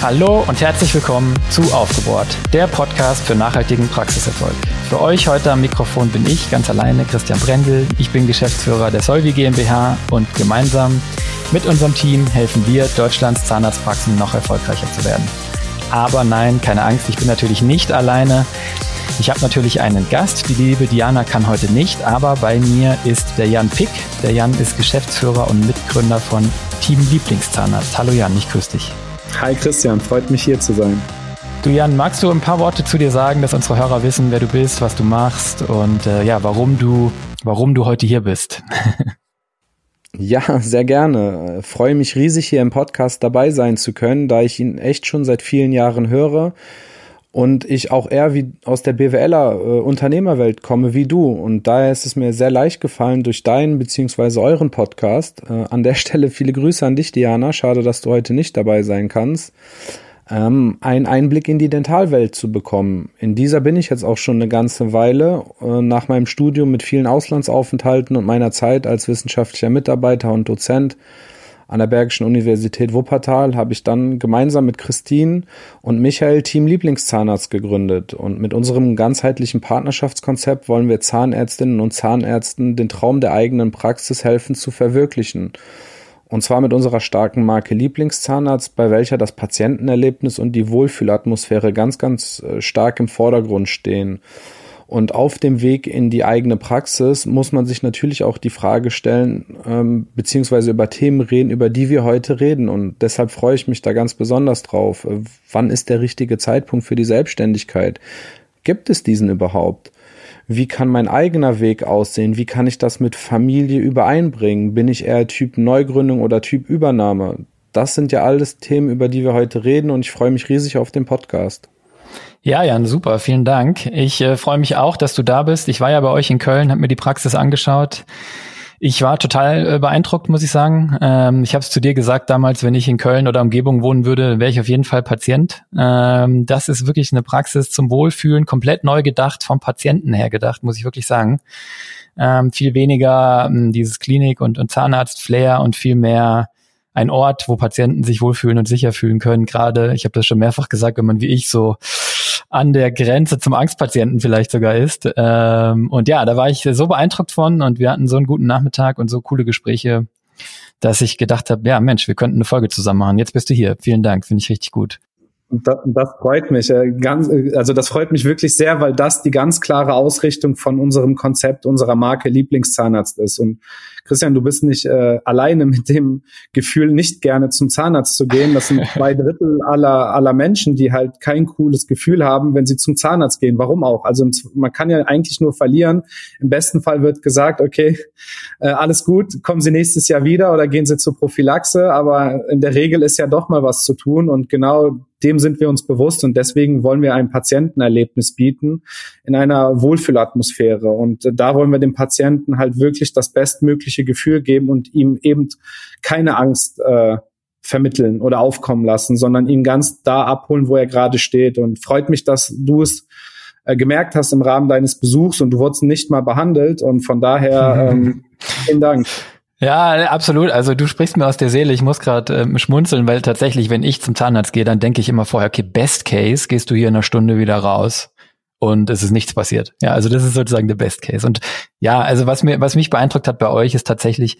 Hallo und herzlich willkommen zu Aufgebohrt, der Podcast für nachhaltigen Praxiserfolg. Für euch heute am Mikrofon bin ich ganz alleine, Christian Brendel. Ich bin Geschäftsführer der Solvi GmbH und gemeinsam mit unserem Team helfen wir, Deutschlands Zahnarztpraxen noch erfolgreicher zu werden. Aber nein, keine Angst, ich bin natürlich nicht alleine. Ich habe natürlich einen Gast, die liebe Diana kann heute nicht, aber bei mir ist der Jan Pick. Der Jan ist Geschäftsführer und Mitgründer von Team Lieblingszahnarzt. Hallo Jan, ich grüße dich. Hi Christian, freut mich hier zu sein. Du Jan, magst du ein paar Worte zu dir sagen, dass unsere Hörer wissen, wer du bist, was du machst und äh, ja, warum du, warum du heute hier bist? ja, sehr gerne. Freue mich riesig hier im Podcast dabei sein zu können, da ich ihn echt schon seit vielen Jahren höre und ich auch eher wie aus der BWLer äh, Unternehmerwelt komme wie du und daher ist es mir sehr leicht gefallen durch deinen beziehungsweise euren Podcast. Äh, an der Stelle viele Grüße an dich, Diana. Schade, dass du heute nicht dabei sein kannst. Ähm, einen Einblick in die Dentalwelt zu bekommen. In dieser bin ich jetzt auch schon eine ganze Weile. Äh, nach meinem Studium mit vielen Auslandsaufenthalten und meiner Zeit als wissenschaftlicher Mitarbeiter und Dozent an der Bergischen Universität Wuppertal habe ich dann gemeinsam mit Christine und Michael Team Lieblingszahnarzt gegründet. Und mit unserem ganzheitlichen Partnerschaftskonzept wollen wir Zahnärztinnen und Zahnärzten den Traum der eigenen Praxis helfen zu verwirklichen. Und zwar mit unserer starken Marke Lieblingszahnarzt, bei welcher das Patientenerlebnis und die Wohlfühlatmosphäre ganz, ganz äh, stark im Vordergrund stehen. Und auf dem Weg in die eigene Praxis muss man sich natürlich auch die Frage stellen, ähm, beziehungsweise über Themen reden, über die wir heute reden. Und deshalb freue ich mich da ganz besonders drauf. Äh, wann ist der richtige Zeitpunkt für die Selbstständigkeit? Gibt es diesen überhaupt? Wie kann mein eigener Weg aussehen? Wie kann ich das mit Familie übereinbringen? Bin ich eher Typ Neugründung oder Typ Übernahme? Das sind ja alles Themen, über die wir heute reden und ich freue mich riesig auf den Podcast. Ja, Jan, super, vielen Dank. Ich äh, freue mich auch, dass du da bist. Ich war ja bei euch in Köln, habe mir die Praxis angeschaut. Ich war total äh, beeindruckt, muss ich sagen. Ähm, ich habe es zu dir gesagt damals, wenn ich in Köln oder Umgebung wohnen würde, wäre ich auf jeden Fall Patient. Ähm, das ist wirklich eine Praxis zum Wohlfühlen, komplett neu gedacht, vom Patienten her gedacht, muss ich wirklich sagen. Ähm, viel weniger ähm, dieses Klinik- und, und Zahnarzt-Flair und viel mehr ein Ort, wo Patienten sich wohlfühlen und sicher fühlen können. Gerade, ich habe das schon mehrfach gesagt, wenn man wie ich so an der Grenze zum Angstpatienten vielleicht sogar ist. Ähm, und ja, da war ich so beeindruckt von und wir hatten so einen guten Nachmittag und so coole Gespräche, dass ich gedacht habe, ja Mensch, wir könnten eine Folge zusammen machen. Jetzt bist du hier. Vielen Dank, finde ich richtig gut. Das, das freut mich. Äh, ganz, also das freut mich wirklich sehr, weil das die ganz klare Ausrichtung von unserem Konzept, unserer Marke Lieblingszahnarzt ist. Und Christian, du bist nicht äh, alleine mit dem Gefühl, nicht gerne zum Zahnarzt zu gehen. Das sind zwei Drittel aller, aller Menschen, die halt kein cooles Gefühl haben, wenn sie zum Zahnarzt gehen. Warum auch? Also man kann ja eigentlich nur verlieren. Im besten Fall wird gesagt, okay, äh, alles gut, kommen Sie nächstes Jahr wieder oder gehen Sie zur Prophylaxe. Aber in der Regel ist ja doch mal was zu tun und genau dem sind wir uns bewusst und deswegen wollen wir ein Patientenerlebnis bieten in einer Wohlfühlatmosphäre. Und da wollen wir dem Patienten halt wirklich das bestmögliche glückliche Gefühl geben und ihm eben keine Angst äh, vermitteln oder aufkommen lassen, sondern ihn ganz da abholen, wo er gerade steht. Und freut mich, dass du es äh, gemerkt hast im Rahmen deines Besuchs und du wurdest nicht mal behandelt. Und von daher ähm, vielen Dank. Ja, absolut. Also du sprichst mir aus der Seele. Ich muss gerade ähm, schmunzeln, weil tatsächlich, wenn ich zum Zahnarzt gehe, dann denke ich immer vorher, okay, Best Case, gehst du hier in einer Stunde wieder raus und es ist nichts passiert. Ja, also das ist sozusagen der Best Case. Und ja, also was mir, was mich beeindruckt hat bei euch, ist tatsächlich,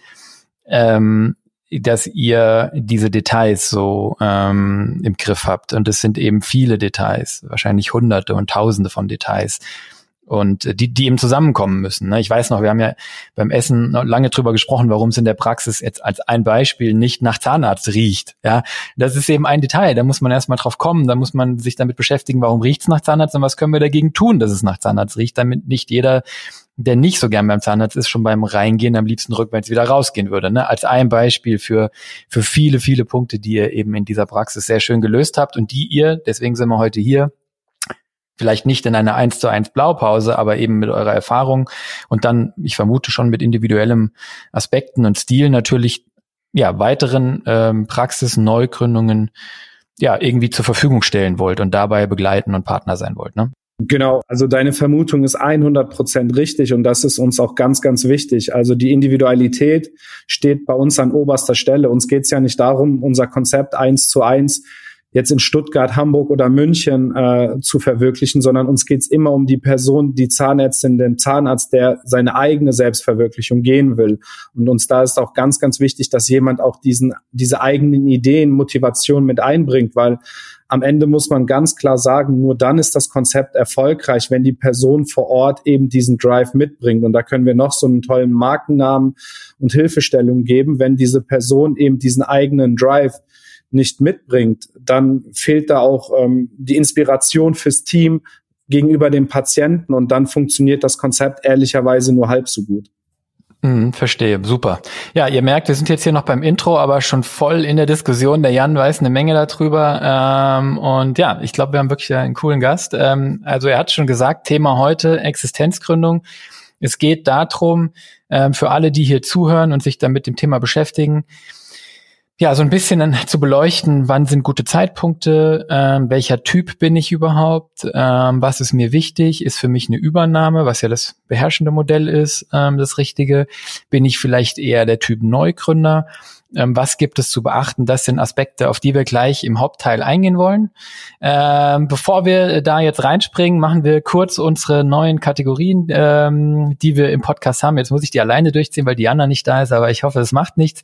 ähm, dass ihr diese Details so ähm, im Griff habt. Und es sind eben viele Details, wahrscheinlich Hunderte und Tausende von Details und die, die eben zusammenkommen müssen. Ne? Ich weiß noch, wir haben ja beim Essen lange drüber gesprochen, warum es in der Praxis jetzt als ein Beispiel nicht nach Zahnarzt riecht. Ja, das ist eben ein Detail. Da muss man erstmal drauf kommen. Da muss man sich damit beschäftigen, warum riecht es nach Zahnarzt und was können wir dagegen tun, dass es nach Zahnarzt riecht, damit nicht jeder der nicht so gern beim Zahnarzt ist, schon beim Reingehen am liebsten rückwärts wieder rausgehen würde. Ne? Als ein Beispiel für, für viele, viele Punkte, die ihr eben in dieser Praxis sehr schön gelöst habt und die ihr, deswegen sind wir heute hier, vielleicht nicht in einer 1 zu 1 Blaupause, aber eben mit eurer Erfahrung und dann, ich vermute schon mit individuellem Aspekten und Stil natürlich ja weiteren ähm, Praxis Neugründungen ja irgendwie zur Verfügung stellen wollt und dabei begleiten und Partner sein wollt. Ne? Genau, also deine Vermutung ist 100 Prozent richtig und das ist uns auch ganz, ganz wichtig. Also die Individualität steht bei uns an oberster Stelle. Uns geht es ja nicht darum, unser Konzept eins zu eins jetzt in Stuttgart, Hamburg oder München äh, zu verwirklichen, sondern uns geht es immer um die Person, die Zahnärztin, den Zahnarzt, der seine eigene Selbstverwirklichung gehen will. Und uns da ist auch ganz, ganz wichtig, dass jemand auch diesen, diese eigenen Ideen, Motivation mit einbringt, weil am Ende muss man ganz klar sagen, nur dann ist das Konzept erfolgreich, wenn die Person vor Ort eben diesen Drive mitbringt. Und da können wir noch so einen tollen Markennamen und Hilfestellung geben, wenn diese Person eben diesen eigenen Drive nicht mitbringt, dann fehlt da auch ähm, die Inspiration fürs Team gegenüber dem Patienten und dann funktioniert das Konzept ehrlicherweise nur halb so gut. Mhm, verstehe, super. Ja, ihr merkt, wir sind jetzt hier noch beim Intro, aber schon voll in der Diskussion. Der Jan weiß eine Menge darüber. Ähm, und ja, ich glaube, wir haben wirklich einen coolen Gast. Ähm, also er hat schon gesagt, Thema heute Existenzgründung. Es geht darum, ähm, für alle, die hier zuhören und sich dann mit dem Thema beschäftigen, ja, so ein bisschen zu beleuchten, wann sind gute Zeitpunkte, ähm, welcher Typ bin ich überhaupt, ähm, was ist mir wichtig, ist für mich eine Übernahme, was ja das beherrschende Modell ist, ähm, das Richtige, bin ich vielleicht eher der Typ Neugründer, ähm, was gibt es zu beachten, das sind Aspekte, auf die wir gleich im Hauptteil eingehen wollen. Ähm, bevor wir da jetzt reinspringen, machen wir kurz unsere neuen Kategorien, ähm, die wir im Podcast haben. Jetzt muss ich die alleine durchziehen, weil Diana nicht da ist, aber ich hoffe, es macht nichts.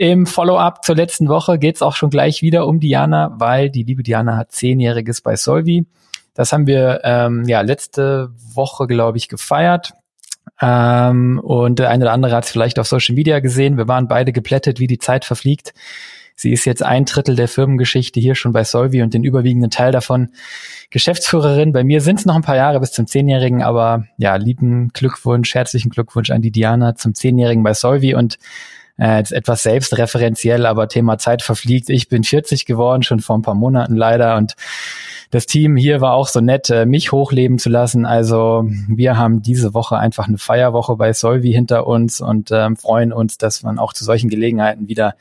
Im Follow-up zur letzten Woche geht es auch schon gleich wieder um Diana, weil die liebe Diana hat zehnjähriges bei Solvi. Das haben wir ähm, ja letzte Woche, glaube ich, gefeiert. Ähm, und der eine oder andere hat es vielleicht auf Social Media gesehen. Wir waren beide geplättet, wie die Zeit verfliegt. Sie ist jetzt ein Drittel der Firmengeschichte hier schon bei Solvi und den überwiegenden Teil davon Geschäftsführerin. Bei mir sind es noch ein paar Jahre bis zum Zehnjährigen, aber ja, lieben Glückwunsch, herzlichen Glückwunsch an die Diana zum Zehnjährigen bei Solvi und äh, jetzt etwas selbstreferenziell, aber Thema Zeit verfliegt. Ich bin 40 geworden, schon vor ein paar Monaten leider und das Team hier war auch so nett, äh, mich hochleben zu lassen. Also wir haben diese Woche einfach eine Feierwoche bei Solvi hinter uns und ähm, freuen uns, dass man auch zu solchen Gelegenheiten wieder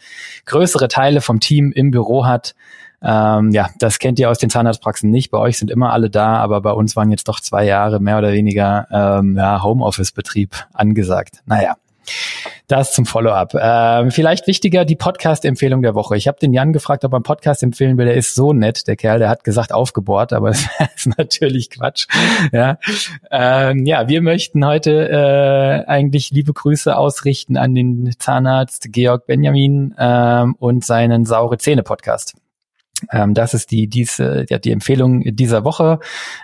größere Teile vom Team im Büro hat. Ähm, ja, das kennt ihr aus den Zahnarztpraxen nicht. Bei euch sind immer alle da, aber bei uns waren jetzt doch zwei Jahre mehr oder weniger ähm, ja, Homeoffice-Betrieb angesagt. Naja, das zum Follow-up. Ähm, vielleicht wichtiger die Podcast-Empfehlung der Woche. Ich habe den Jan gefragt, ob er einen Podcast empfehlen will. Der ist so nett, der Kerl. Der hat gesagt aufgebohrt, aber das ist natürlich Quatsch. Ja, ähm, ja wir möchten heute äh, eigentlich liebe Grüße ausrichten an den Zahnarzt Georg Benjamin ähm, und seinen saure Zähne Podcast. Ähm, das ist die, diese, ja, die Empfehlung dieser Woche.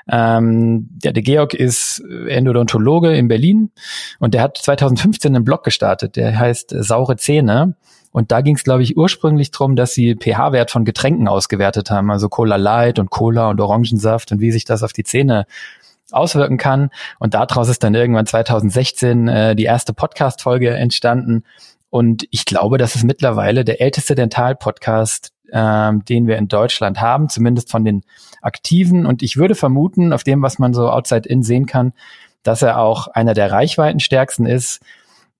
Ähm, der, der Georg ist Endodontologe in Berlin und der hat 2015 einen Blog gestartet, der heißt äh, Saure Zähne. Und da ging es, glaube ich, ursprünglich drum, dass sie pH-Wert von Getränken ausgewertet haben, also Cola Light und Cola und Orangensaft und wie sich das auf die Zähne auswirken kann. Und daraus ist dann irgendwann 2016 äh, die erste Podcast-Folge entstanden. Und ich glaube, das ist mittlerweile der älteste Dental-Podcast ähm, den wir in Deutschland haben, zumindest von den Aktiven. Und ich würde vermuten, auf dem, was man so outside in sehen kann, dass er auch einer der reichweitenstärksten ist.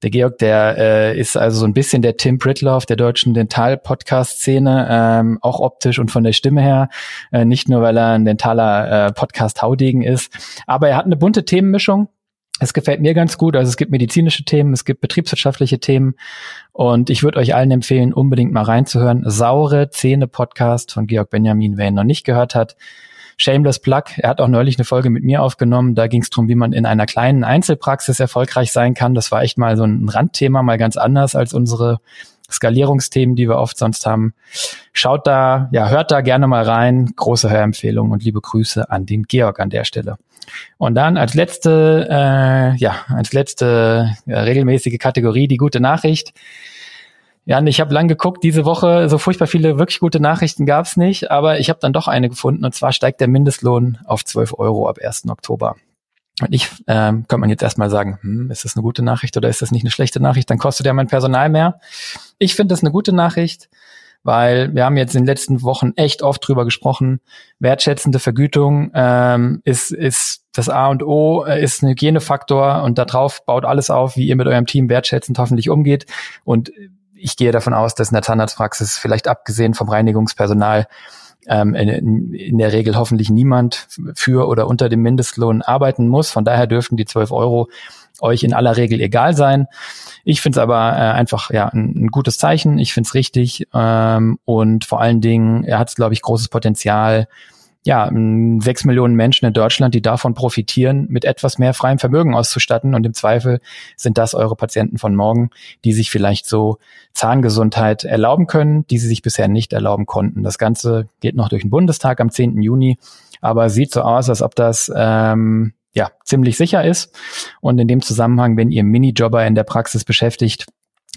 Der Georg, der äh, ist also so ein bisschen der Tim Pritloff der deutschen Dental-Podcast-Szene, ähm, auch optisch und von der Stimme her. Äh, nicht nur, weil er ein dentaler äh, Podcast-Haudegen ist, aber er hat eine bunte Themenmischung. Es gefällt mir ganz gut. Also es gibt medizinische Themen, es gibt betriebswirtschaftliche Themen. Und ich würde euch allen empfehlen, unbedingt mal reinzuhören. Saure Zähne Podcast von Georg Benjamin, wer ihn noch nicht gehört hat. Shameless Plug. Er hat auch neulich eine Folge mit mir aufgenommen. Da ging es darum, wie man in einer kleinen Einzelpraxis erfolgreich sein kann. Das war echt mal so ein Randthema, mal ganz anders als unsere Skalierungsthemen, die wir oft sonst haben. Schaut da, ja, hört da gerne mal rein. Große Hörempfehlung und liebe Grüße an den Georg an der Stelle. Und dann als letzte, äh, ja, als letzte ja, regelmäßige Kategorie die gute Nachricht. Ja, ich habe lang geguckt, diese Woche so furchtbar viele wirklich gute Nachrichten gab's nicht, aber ich habe dann doch eine gefunden und zwar steigt der Mindestlohn auf 12 Euro ab 1. Oktober. Und ich ähm, könnte man jetzt erstmal sagen, hm, ist das eine gute Nachricht oder ist das nicht eine schlechte Nachricht? Dann kostet ja mein Personal mehr. Ich finde das eine gute Nachricht weil wir haben jetzt in den letzten Wochen echt oft drüber gesprochen. Wertschätzende Vergütung ähm, ist, ist das A und O, äh, ist ein Hygienefaktor und darauf baut alles auf, wie ihr mit eurem Team wertschätzend hoffentlich umgeht. Und ich gehe davon aus, dass in der Zahnarztpraxis vielleicht abgesehen vom Reinigungspersonal ähm, in, in der Regel hoffentlich niemand für oder unter dem Mindestlohn arbeiten muss. Von daher dürften die 12 Euro euch in aller Regel egal sein. Ich finde es aber äh, einfach ja ein, ein, gutes Zeichen. Ich finde es richtig ähm, und vor allen Dingen er hat, glaube ich, großes Potenzial, ja, sechs Millionen Menschen in Deutschland, die davon profitieren, mit etwas mehr freiem Vermögen auszustatten. Und im Zweifel sind das eure Patienten von morgen, die sich vielleicht so Zahngesundheit erlauben können, die sie sich bisher nicht erlauben konnten. Das Ganze geht noch durch den Bundestag am 10. Juni, aber sieht so aus, als ob das ähm, ja ziemlich sicher ist. Und in dem Zusammenhang, wenn ihr Minijobber in der Praxis beschäftigt,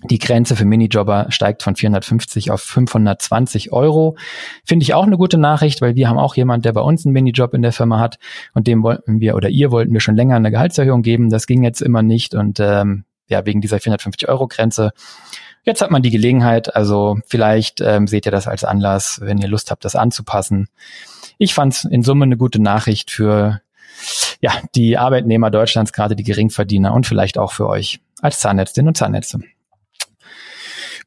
die Grenze für Minijobber steigt von 450 auf 520 Euro. Finde ich auch eine gute Nachricht, weil wir haben auch jemand, der bei uns einen Minijob in der Firma hat und dem wollten wir oder ihr wollten wir schon länger eine Gehaltserhöhung geben. Das ging jetzt immer nicht und ähm, ja, wegen dieser 450 Euro Grenze. Jetzt hat man die Gelegenheit, also vielleicht ähm, seht ihr das als Anlass, wenn ihr Lust habt, das anzupassen. Ich fand es in Summe eine gute Nachricht für ja, die Arbeitnehmer Deutschlands, gerade die Geringverdiener und vielleicht auch für euch als Zahnärztin und Zahnärzte.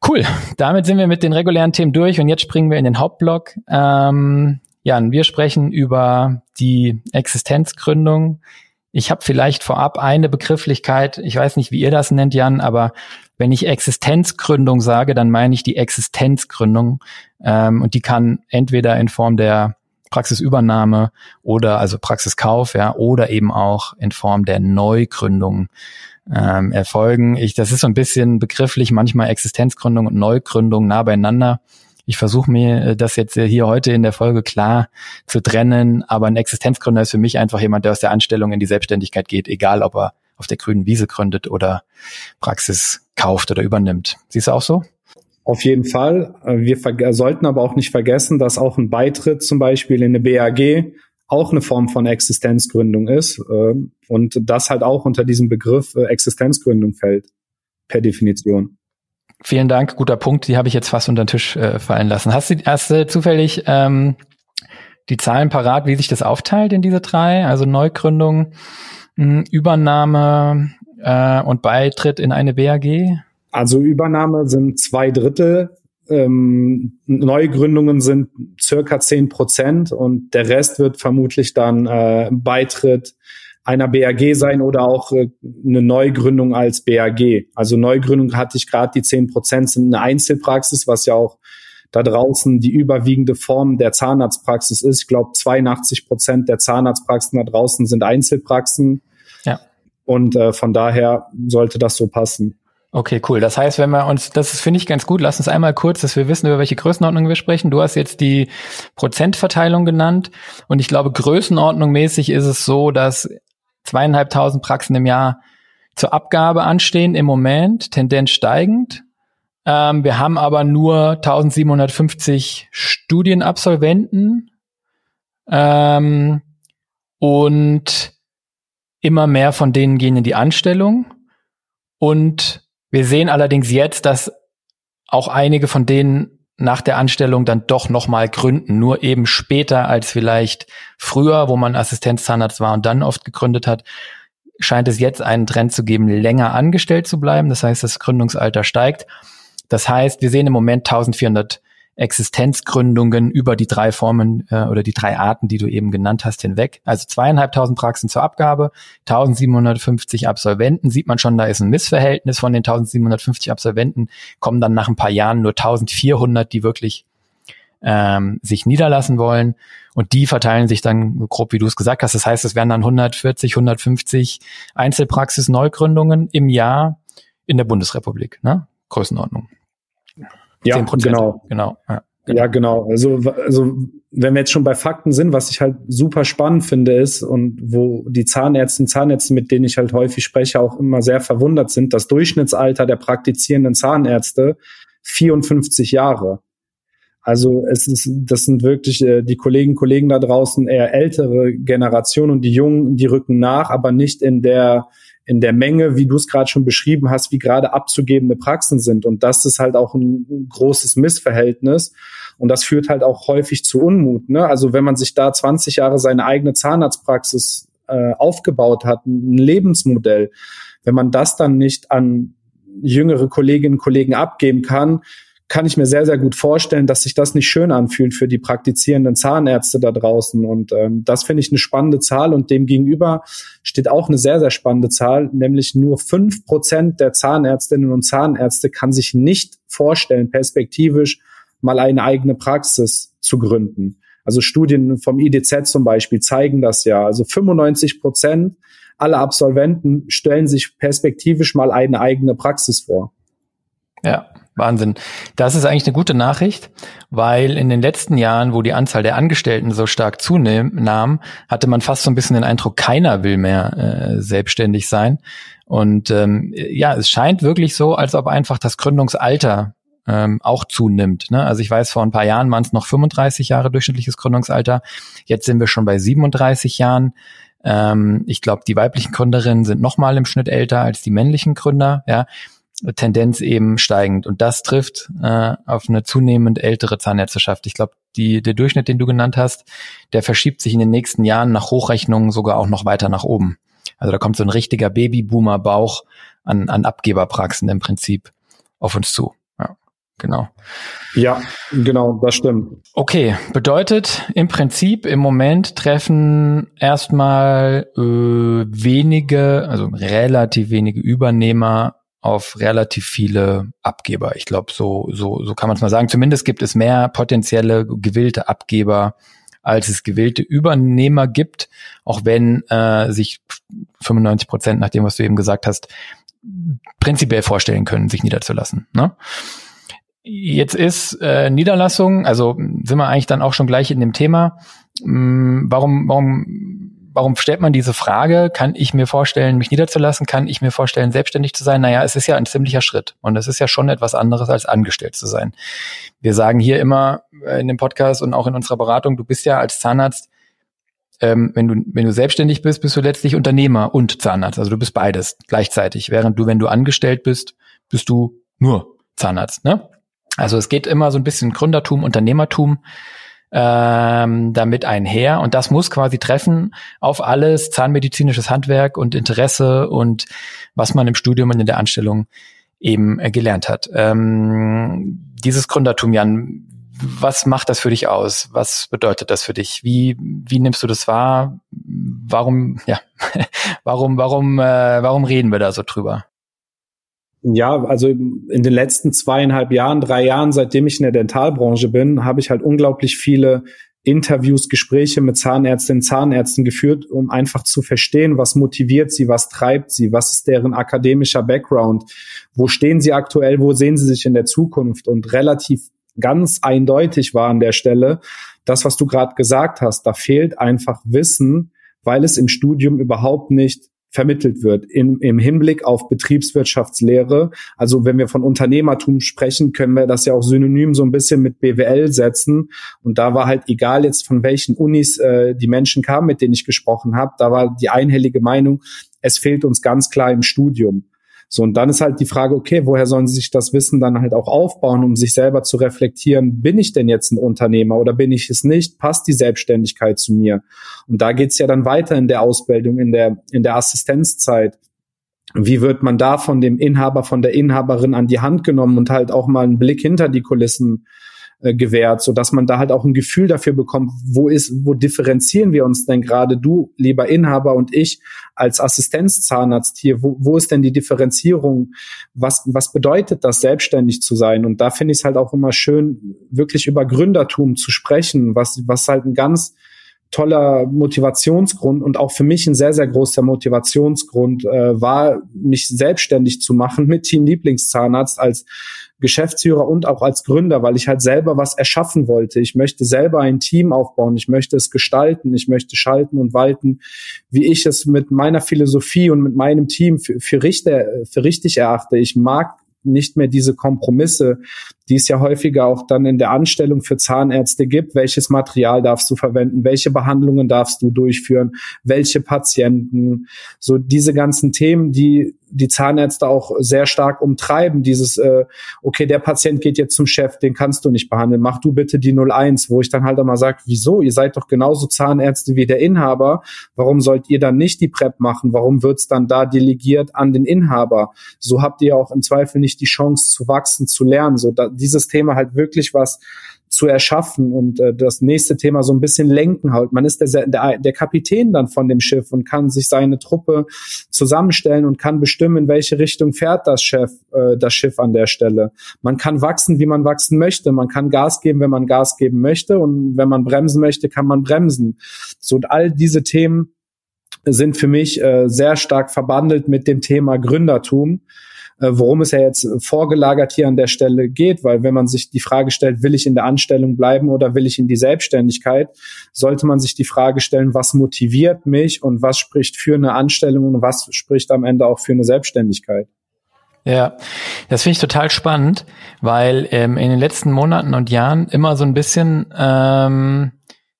Cool, damit sind wir mit den regulären Themen durch und jetzt springen wir in den Hauptblock. Ähm, Jan, wir sprechen über die Existenzgründung. Ich habe vielleicht vorab eine Begrifflichkeit, ich weiß nicht, wie ihr das nennt, Jan, aber wenn ich Existenzgründung sage, dann meine ich die Existenzgründung ähm, und die kann entweder in Form der Praxisübernahme oder also Praxiskauf, ja, oder eben auch in Form der Neugründung ähm, erfolgen. Ich, das ist so ein bisschen begrifflich, manchmal Existenzgründung und Neugründung nah beieinander. Ich versuche mir äh, das jetzt hier heute in der Folge klar zu trennen, aber ein Existenzgründer ist für mich einfach jemand, der aus der Anstellung in die Selbstständigkeit geht, egal ob er auf der grünen Wiese gründet oder Praxis kauft oder übernimmt. Siehst du auch so? Auf jeden Fall. Äh, wir sollten aber auch nicht vergessen, dass auch ein Beitritt zum Beispiel in eine BAG auch eine Form von Existenzgründung ist äh, und das halt auch unter diesem Begriff äh, Existenzgründung fällt, per Definition. Vielen Dank, guter Punkt. Die habe ich jetzt fast unter den Tisch äh, fallen lassen. Hast du, hast du zufällig ähm, die Zahlen parat, wie sich das aufteilt in diese drei? Also Neugründung, mh, hm, Übernahme äh, und Beitritt in eine BAG? Also Übernahme sind zwei Drittel ähm, Neugründungen sind circa zehn Prozent und der Rest wird vermutlich dann äh, Beitritt einer BAG sein oder auch äh, eine Neugründung als BAG. Also Neugründung hatte ich gerade die zehn Prozent sind eine Einzelpraxis, was ja auch da draußen die überwiegende Form der Zahnarztpraxis ist. Ich glaube, 82 Prozent der Zahnarztpraxen da draußen sind Einzelpraxen. Ja. Und äh, von daher sollte das so passen. Okay, cool. Das heißt, wenn wir uns, das finde ich ganz gut, lass uns einmal kurz, dass wir wissen, über welche Größenordnung wir sprechen. Du hast jetzt die Prozentverteilung genannt und ich glaube, Größenordnung mäßig ist es so, dass zweieinhalbtausend Praxen im Jahr zur Abgabe anstehen im Moment, Tendenz steigend. Ähm, wir haben aber nur 1750 Studienabsolventen ähm, und immer mehr von denen gehen in die Anstellung. Und wir sehen allerdings jetzt, dass auch einige von denen nach der Anstellung dann doch nochmal gründen, nur eben später als vielleicht früher, wo man Assistenzzahnarzt war und dann oft gegründet hat, scheint es jetzt einen Trend zu geben, länger angestellt zu bleiben. Das heißt, das Gründungsalter steigt. Das heißt, wir sehen im Moment 1400 Existenzgründungen über die drei Formen äh, oder die drei Arten, die du eben genannt hast, hinweg. Also zweieinhalbtausend Praxen zur Abgabe, 1750 Absolventen. Sieht man schon, da ist ein Missverhältnis von den 1750 Absolventen, kommen dann nach ein paar Jahren nur 1400, die wirklich ähm, sich niederlassen wollen. Und die verteilen sich dann grob, wie du es gesagt hast. Das heißt, es werden dann 140, 150 Einzelpraxis-Neugründungen im Jahr in der Bundesrepublik. Ne? Größenordnung. Ja, 10%. genau. Genau. Ja. Ja, genau. Also, also wenn wir jetzt schon bei Fakten sind, was ich halt super spannend finde, ist und wo die Zahnärzte und Zahnärzte, mit denen ich halt häufig spreche, auch immer sehr verwundert sind, das Durchschnittsalter der praktizierenden Zahnärzte 54 Jahre. Also es ist, das sind wirklich äh, die Kollegen, Kollegen da draußen eher ältere Generationen und die Jungen, die rücken nach, aber nicht in der in der Menge, wie du es gerade schon beschrieben hast, wie gerade abzugebende Praxen sind. Und das ist halt auch ein großes Missverhältnis. Und das führt halt auch häufig zu Unmut. Ne? Also wenn man sich da 20 Jahre seine eigene Zahnarztpraxis äh, aufgebaut hat, ein Lebensmodell, wenn man das dann nicht an jüngere Kolleginnen und Kollegen abgeben kann, kann ich mir sehr, sehr gut vorstellen, dass sich das nicht schön anfühlt für die praktizierenden Zahnärzte da draußen. Und ähm, das finde ich eine spannende Zahl. Und dem gegenüber steht auch eine sehr, sehr spannende Zahl, nämlich nur fünf Prozent der Zahnärztinnen und Zahnärzte kann sich nicht vorstellen, perspektivisch mal eine eigene Praxis zu gründen. Also Studien vom IDZ zum Beispiel zeigen das ja. Also 95 Prozent aller Absolventen stellen sich perspektivisch mal eine eigene Praxis vor. Ja, Wahnsinn. Das ist eigentlich eine gute Nachricht, weil in den letzten Jahren, wo die Anzahl der Angestellten so stark zunahm, hatte man fast so ein bisschen den Eindruck, keiner will mehr äh, selbstständig sein. Und ähm, ja, es scheint wirklich so, als ob einfach das Gründungsalter ähm, auch zunimmt. Ne? Also ich weiß, vor ein paar Jahren waren es noch 35 Jahre durchschnittliches Gründungsalter. Jetzt sind wir schon bei 37 Jahren. Ähm, ich glaube, die weiblichen Gründerinnen sind noch mal im Schnitt älter als die männlichen Gründer. Ja, Tendenz eben steigend. Und das trifft äh, auf eine zunehmend ältere Zahnärzteschaft. Ich glaube, die, der Durchschnitt, den du genannt hast, der verschiebt sich in den nächsten Jahren nach Hochrechnungen sogar auch noch weiter nach oben. Also da kommt so ein richtiger Babyboomer-Bauch an, an Abgeberpraxen im Prinzip auf uns zu genau. Ja, genau, das stimmt. Okay, bedeutet im Prinzip im Moment treffen erstmal äh, wenige, also relativ wenige Übernehmer auf relativ viele Abgeber. Ich glaube, so, so, so kann man es mal sagen. Zumindest gibt es mehr potenzielle gewillte Abgeber, als es gewillte Übernehmer gibt, auch wenn äh, sich 95 Prozent, nach dem, was du eben gesagt hast, prinzipiell vorstellen können, sich niederzulassen. Ne? Jetzt ist äh, Niederlassung, also sind wir eigentlich dann auch schon gleich in dem Thema. Hm, warum, warum, warum stellt man diese Frage? Kann ich mir vorstellen, mich niederzulassen? Kann ich mir vorstellen, selbstständig zu sein? Naja, es ist ja ein ziemlicher Schritt und es ist ja schon etwas anderes als angestellt zu sein. Wir sagen hier immer in dem Podcast und auch in unserer Beratung, du bist ja als Zahnarzt ähm, wenn du wenn du selbstständig bist, bist du letztlich Unternehmer und Zahnarzt. Also du bist beides gleichzeitig. Während du, wenn du angestellt bist, bist du nur Zahnarzt. Ne? Also es geht immer so ein bisschen Gründertum, Unternehmertum ähm, damit einher und das muss quasi treffen auf alles zahnmedizinisches Handwerk und Interesse und was man im Studium und in der Anstellung eben äh, gelernt hat. Ähm, dieses Gründertum, Jan, was macht das für dich aus? Was bedeutet das für dich? Wie, wie nimmst du das wahr? Warum, ja, warum, warum, äh, warum reden wir da so drüber? Ja, also in den letzten zweieinhalb Jahren, drei Jahren, seitdem ich in der Dentalbranche bin, habe ich halt unglaublich viele Interviews, Gespräche mit Zahnärztinnen, Zahnärzten geführt, um einfach zu verstehen, was motiviert sie, was treibt sie, was ist deren akademischer Background, wo stehen sie aktuell, wo sehen sie sich in der Zukunft? Und relativ ganz eindeutig war an der Stelle, das, was du gerade gesagt hast, da fehlt einfach Wissen, weil es im Studium überhaupt nicht vermittelt wird in, im Hinblick auf Betriebswirtschaftslehre. Also wenn wir von Unternehmertum sprechen, können wir das ja auch synonym so ein bisschen mit BWL setzen. Und da war halt egal jetzt von welchen Unis äh, die Menschen kamen, mit denen ich gesprochen habe, da war die einhellige Meinung, es fehlt uns ganz klar im Studium. So, und dann ist halt die Frage, okay, woher sollen sie sich das Wissen dann halt auch aufbauen, um sich selber zu reflektieren, bin ich denn jetzt ein Unternehmer oder bin ich es nicht? Passt die Selbstständigkeit zu mir? Und da geht's ja dann weiter in der Ausbildung, in der, in der Assistenzzeit. Wie wird man da von dem Inhaber, von der Inhaberin an die Hand genommen und halt auch mal einen Blick hinter die Kulissen äh, gewährt, so dass man da halt auch ein Gefühl dafür bekommt, wo ist, wo differenzieren wir uns denn gerade du, lieber Inhaber und ich als Assistenzzahnarzt hier, wo, wo ist denn die Differenzierung? Was, was bedeutet das, selbstständig zu sein? Und da finde ich es halt auch immer schön, wirklich über Gründertum zu sprechen, was, was halt ein ganz toller Motivationsgrund und auch für mich ein sehr, sehr großer Motivationsgrund äh, war, mich selbstständig zu machen mit Team Lieblingszahnarzt als Geschäftsführer und auch als Gründer, weil ich halt selber was erschaffen wollte. Ich möchte selber ein Team aufbauen, ich möchte es gestalten, ich möchte schalten und walten, wie ich es mit meiner Philosophie und mit meinem Team für, für, richtig, für richtig erachte. Ich mag nicht mehr diese Kompromisse, die es ja häufiger auch dann in der Anstellung für Zahnärzte gibt. Welches Material darfst du verwenden? Welche Behandlungen darfst du durchführen? Welche Patienten? So diese ganzen Themen, die die Zahnärzte auch sehr stark umtreiben. Dieses, äh, okay, der Patient geht jetzt zum Chef, den kannst du nicht behandeln, mach du bitte die 01, wo ich dann halt immer sage, wieso? Ihr seid doch genauso Zahnärzte wie der Inhaber. Warum sollt ihr dann nicht die PrEP machen? Warum wird's dann da delegiert an den Inhaber? So habt ihr auch im Zweifel nicht die Chance zu wachsen, zu lernen. So da, dieses Thema halt wirklich was zu erschaffen und äh, das nächste Thema so ein bisschen lenken halt. Man ist der, der, der Kapitän dann von dem Schiff und kann sich seine Truppe zusammenstellen und kann bestimmen, in welche Richtung fährt das Chef, äh, das Schiff an der Stelle. Man kann wachsen, wie man wachsen möchte. Man kann Gas geben, wenn man Gas geben möchte und wenn man bremsen möchte, kann man bremsen. So und all diese Themen sind für mich äh, sehr stark verbandelt mit dem Thema Gründertum worum es ja jetzt vorgelagert hier an der Stelle geht, weil wenn man sich die Frage stellt, will ich in der Anstellung bleiben oder will ich in die Selbstständigkeit, sollte man sich die Frage stellen, was motiviert mich und was spricht für eine Anstellung und was spricht am Ende auch für eine Selbstständigkeit. Ja, das finde ich total spannend, weil ähm, in den letzten Monaten und Jahren immer so ein bisschen ähm,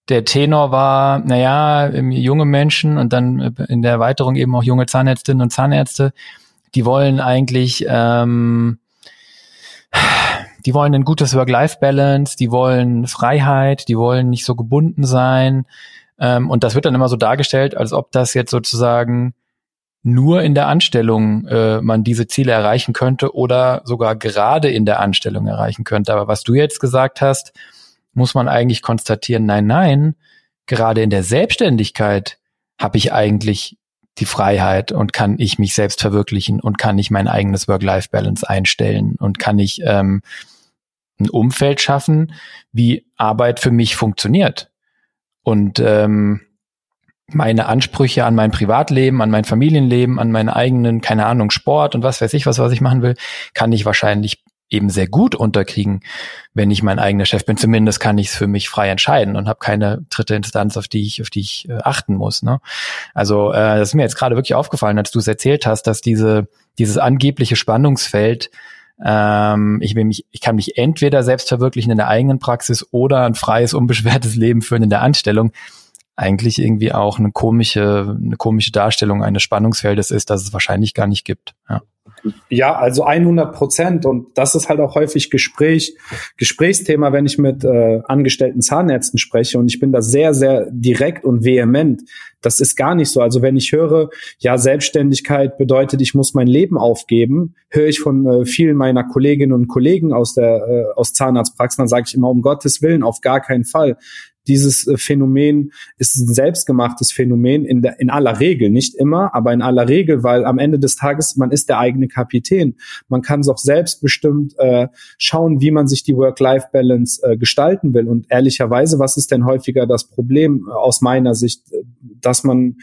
der Tenor war, naja, junge Menschen und dann in der Erweiterung eben auch junge Zahnärztinnen und Zahnärzte, die wollen eigentlich, ähm, die wollen ein gutes Work-Life-Balance, die wollen Freiheit, die wollen nicht so gebunden sein. Ähm, und das wird dann immer so dargestellt, als ob das jetzt sozusagen nur in der Anstellung äh, man diese Ziele erreichen könnte oder sogar gerade in der Anstellung erreichen könnte. Aber was du jetzt gesagt hast, muss man eigentlich konstatieren, nein, nein, gerade in der Selbstständigkeit habe ich eigentlich die Freiheit und kann ich mich selbst verwirklichen und kann ich mein eigenes Work-Life-Balance einstellen und kann ich ähm, ein Umfeld schaffen, wie Arbeit für mich funktioniert. Und ähm, meine Ansprüche an mein Privatleben, an mein Familienleben, an meinen eigenen, keine Ahnung, Sport und was weiß ich was, was ich machen will, kann ich wahrscheinlich eben sehr gut unterkriegen, wenn ich mein eigener Chef bin. Zumindest kann ich es für mich frei entscheiden und habe keine dritte Instanz, auf die ich, auf die ich äh, achten muss. Ne? Also äh, das ist mir jetzt gerade wirklich aufgefallen, als du es erzählt hast, dass diese dieses angebliche Spannungsfeld ähm, ich, will mich, ich kann mich entweder selbst verwirklichen in der eigenen Praxis oder ein freies, unbeschwertes Leben führen in der Anstellung eigentlich irgendwie auch eine komische, eine komische Darstellung eines Spannungsfeldes ist, das es wahrscheinlich gar nicht gibt. Ja. Ja, also 100 Prozent. Und das ist halt auch häufig Gespräch, Gesprächsthema, wenn ich mit äh, angestellten Zahnärzten spreche. Und ich bin da sehr, sehr direkt und vehement. Das ist gar nicht so. Also wenn ich höre, ja, Selbstständigkeit bedeutet, ich muss mein Leben aufgeben, höre ich von äh, vielen meiner Kolleginnen und Kollegen aus der äh, aus Zahnarztpraxen, dann sage ich immer um Gottes Willen, auf gar keinen Fall dieses äh, Phänomen ist ein selbstgemachtes Phänomen in, der, in aller Regel, nicht immer, aber in aller Regel, weil am Ende des Tages man ist der eigene Kapitän. Man kann es auch selbstbestimmt äh, schauen, wie man sich die Work-Life-Balance äh, gestalten will. Und ehrlicherweise, was ist denn häufiger das Problem äh, aus meiner Sicht, dass man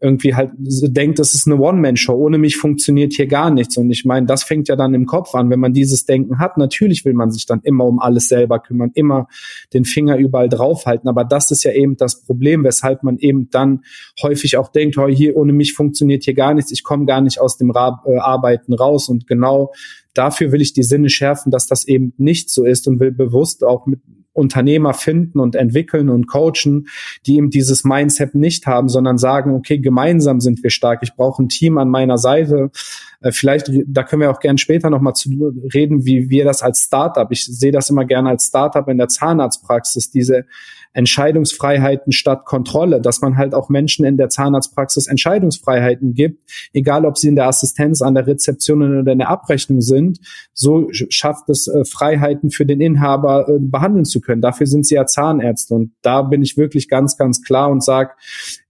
irgendwie halt denkt, das ist eine One-Man-Show. Ohne mich funktioniert hier gar nichts. Und ich meine, das fängt ja dann im Kopf an. Wenn man dieses Denken hat, natürlich will man sich dann immer um alles selber kümmern, immer den Finger überall draufhalten. Aber das ist ja eben das Problem, weshalb man eben dann häufig auch denkt, oh, hier ohne mich funktioniert hier gar nichts. Ich komme gar nicht aus dem Ra äh, Arbeiten raus. Und genau dafür will ich die Sinne schärfen, dass das eben nicht so ist und will bewusst auch mit Unternehmer finden und entwickeln und coachen, die eben dieses Mindset nicht haben, sondern sagen, okay, gemeinsam sind wir stark. Ich brauche ein Team an meiner Seite. Äh, vielleicht, da können wir auch gerne später nochmal zu reden, wie wir das als Startup, ich sehe das immer gerne als Startup in der Zahnarztpraxis, diese Entscheidungsfreiheiten statt Kontrolle, dass man halt auch Menschen in der Zahnarztpraxis Entscheidungsfreiheiten gibt, egal ob sie in der Assistenz, an der Rezeption oder in der Abrechnung sind. So schafft es äh, Freiheiten für den Inhaber äh, behandeln zu können. Dafür sind sie ja Zahnärzte und da bin ich wirklich ganz, ganz klar und sage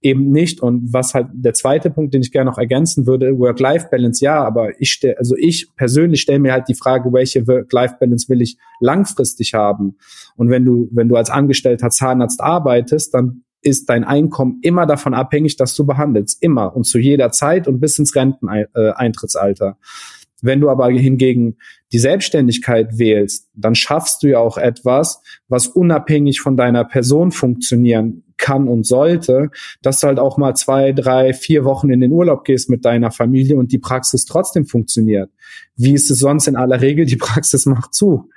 eben nicht. Und was halt der zweite Punkt, den ich gerne noch ergänzen würde, Work-Life-Balance, ja, aber ich stelle, also ich persönlich stelle mir halt die Frage, welche Work-Life-Balance will ich langfristig haben? Und wenn du, wenn du als Angestellter Zahnarzt arbeitest, dann ist dein Einkommen immer davon abhängig, dass du behandelst. Immer und zu jeder Zeit und bis ins Renteneintrittsalter. Wenn du aber hingegen die Selbstständigkeit wählst, dann schaffst du ja auch etwas, was unabhängig von deiner Person funktionieren kann und sollte, dass du halt auch mal zwei, drei, vier Wochen in den Urlaub gehst mit deiner Familie und die Praxis trotzdem funktioniert. Wie ist es sonst in aller Regel? Die Praxis macht zu.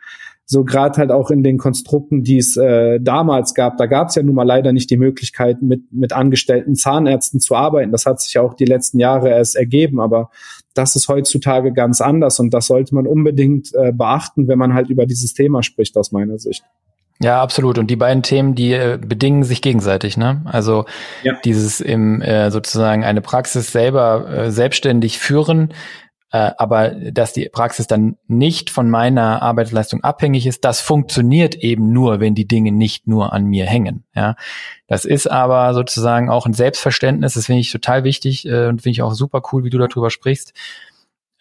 so gerade halt auch in den Konstrukten, die es äh, damals gab, da gab es ja nun mal leider nicht die Möglichkeit, mit, mit angestellten Zahnärzten zu arbeiten. Das hat sich auch die letzten Jahre erst ergeben, aber das ist heutzutage ganz anders und das sollte man unbedingt äh, beachten, wenn man halt über dieses Thema spricht, aus meiner Sicht. Ja, absolut. Und die beiden Themen, die äh, bedingen sich gegenseitig. Ne? Also ja. dieses im äh, sozusagen eine Praxis selber äh, selbstständig führen, äh, aber dass die Praxis dann nicht von meiner Arbeitsleistung abhängig ist, das funktioniert eben nur, wenn die Dinge nicht nur an mir hängen. Ja, das ist aber sozusagen auch ein Selbstverständnis. Das finde ich total wichtig äh, und finde ich auch super cool, wie du darüber sprichst.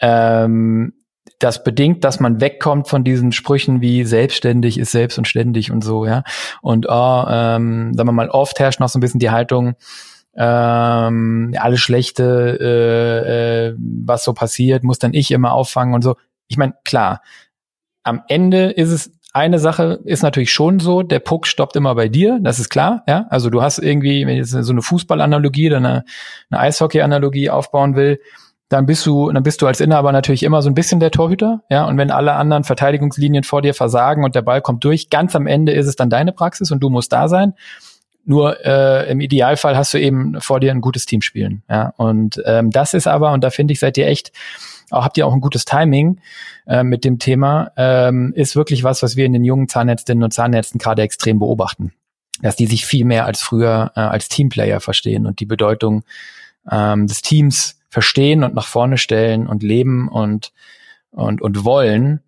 Ähm, das bedingt, dass man wegkommt von diesen Sprüchen wie selbstständig ist selbst und ständig und so, ja. Und oh, ähm, sagen wir mal, oft herrscht noch so ein bisschen die Haltung, ähm, alles Schlechte, äh, äh, was so passiert, muss dann ich immer auffangen und so. Ich meine, klar, am Ende ist es eine Sache ist natürlich schon so, der Puck stoppt immer bei dir, das ist klar, ja. Also du hast irgendwie, wenn ich jetzt so eine Fußballanalogie oder eine, eine Eishockey-Analogie aufbauen will, dann bist du, dann bist du als Inhaber natürlich immer so ein bisschen der Torhüter, ja. Und wenn alle anderen Verteidigungslinien vor dir versagen und der Ball kommt durch, ganz am Ende ist es dann deine Praxis und du musst da sein. Nur äh, im Idealfall hast du eben vor dir ein gutes Team spielen. Ja? Und ähm, das ist aber, und da finde ich, seid ihr echt, auch, habt ihr auch ein gutes Timing äh, mit dem Thema, ähm, ist wirklich was, was wir in den jungen Zahnärztinnen und Zahnärzten gerade extrem beobachten. Dass die sich viel mehr als früher äh, als Teamplayer verstehen und die Bedeutung ähm, des Teams verstehen und nach vorne stellen und leben und, und, und wollen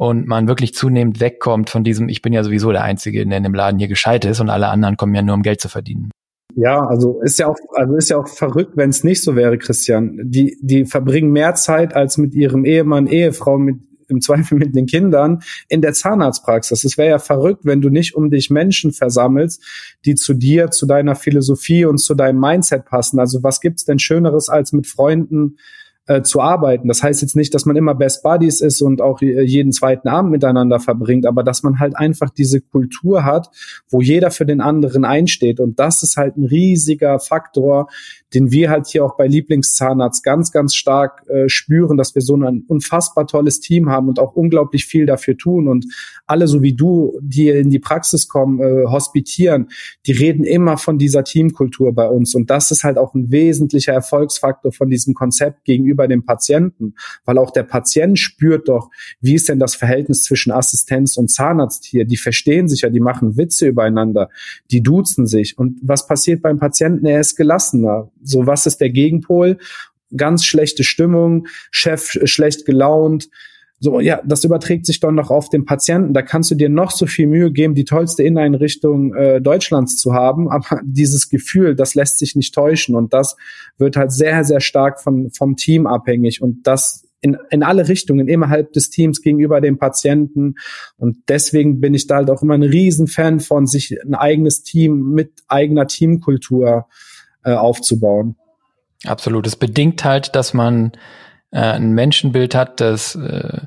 und man wirklich zunehmend wegkommt von diesem, ich bin ja sowieso der Einzige, der in dem Laden hier gescheit ist und alle anderen kommen ja nur, um Geld zu verdienen. Ja, also ist ja auch, also ist ja auch verrückt, wenn es nicht so wäre, Christian. Die, die verbringen mehr Zeit als mit ihrem Ehemann, Ehefrau, mit im Zweifel mit den Kindern in der Zahnarztpraxis. Es wäre ja verrückt, wenn du nicht um dich Menschen versammelst, die zu dir, zu deiner Philosophie und zu deinem Mindset passen. Also was gibt's denn Schöneres als mit Freunden äh, zu arbeiten. Das heißt jetzt nicht, dass man immer Best Buddies ist und auch jeden zweiten Abend miteinander verbringt, aber dass man halt einfach diese Kultur hat, wo jeder für den anderen einsteht. Und das ist halt ein riesiger Faktor, den wir halt hier auch bei Lieblingszahnarzt ganz, ganz stark äh, spüren, dass wir so ein unfassbar tolles Team haben und auch unglaublich viel dafür tun. Und alle, so wie du, die in die Praxis kommen, äh, hospitieren, die reden immer von dieser Teamkultur bei uns. Und das ist halt auch ein wesentlicher Erfolgsfaktor von diesem Konzept gegenüber dem Patienten, weil auch der Patient spürt doch, wie ist denn das Verhältnis zwischen Assistenz und Zahnarzt hier? Die verstehen sich ja, die machen Witze übereinander, die duzen sich. Und was passiert beim Patienten? Er ist gelassener so, was ist der Gegenpol? Ganz schlechte Stimmung, Chef schlecht gelaunt. So, ja, das überträgt sich dann noch auf den Patienten. Da kannst du dir noch so viel Mühe geben, die tollste Inneneinrichtung äh, Deutschlands zu haben, aber dieses Gefühl, das lässt sich nicht täuschen und das wird halt sehr, sehr stark von, vom Team abhängig und das in, in alle Richtungen innerhalb des Teams gegenüber dem Patienten. Und deswegen bin ich da halt auch immer ein Riesenfan von, sich ein eigenes Team mit eigener Teamkultur äh, aufzubauen. Absolut. Es bedingt halt, dass man äh, ein Menschenbild hat, das äh,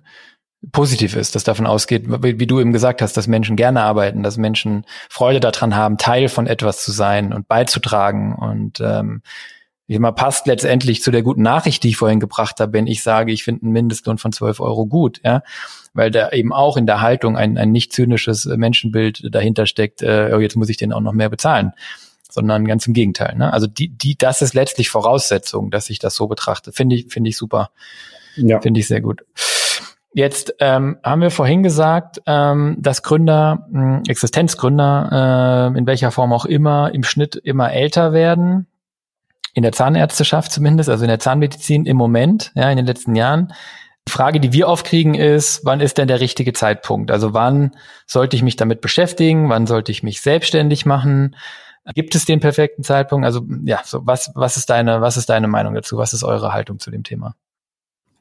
positiv ist, das davon ausgeht, wie, wie, du eben gesagt hast, dass Menschen gerne arbeiten, dass Menschen Freude daran haben, Teil von etwas zu sein und beizutragen. Und ähm, wie immer passt letztendlich zu der guten Nachricht, die ich vorhin gebracht habe, wenn ich sage, ich finde einen Mindestlohn von 12 Euro gut, ja, weil da eben auch in der Haltung ein, ein nicht zynisches Menschenbild dahinter steckt, äh, oh, jetzt muss ich den auch noch mehr bezahlen sondern ganz im Gegenteil. Ne? Also die, die, das ist letztlich Voraussetzung, dass ich das so betrachte. Finde ich, finde ich super. Ja. Finde ich sehr gut. Jetzt ähm, haben wir vorhin gesagt, ähm, dass Gründer, mh, hm, Existenzgründer, äh, in welcher Form auch immer, im Schnitt immer älter werden. In der Zahnärzteschaft zumindest, also in der Zahnmedizin im Moment, ja, in den letzten Jahren. Die Frage, die wir aufkriegen, ist, wann ist denn der richtige Zeitpunkt? Also wann sollte ich mich damit beschäftigen? Wann sollte ich mich selbstständig machen? Gibt es den perfekten Zeitpunkt? Also ja, so was, was ist deine, was ist deine Meinung dazu? Was ist eure Haltung zu dem Thema?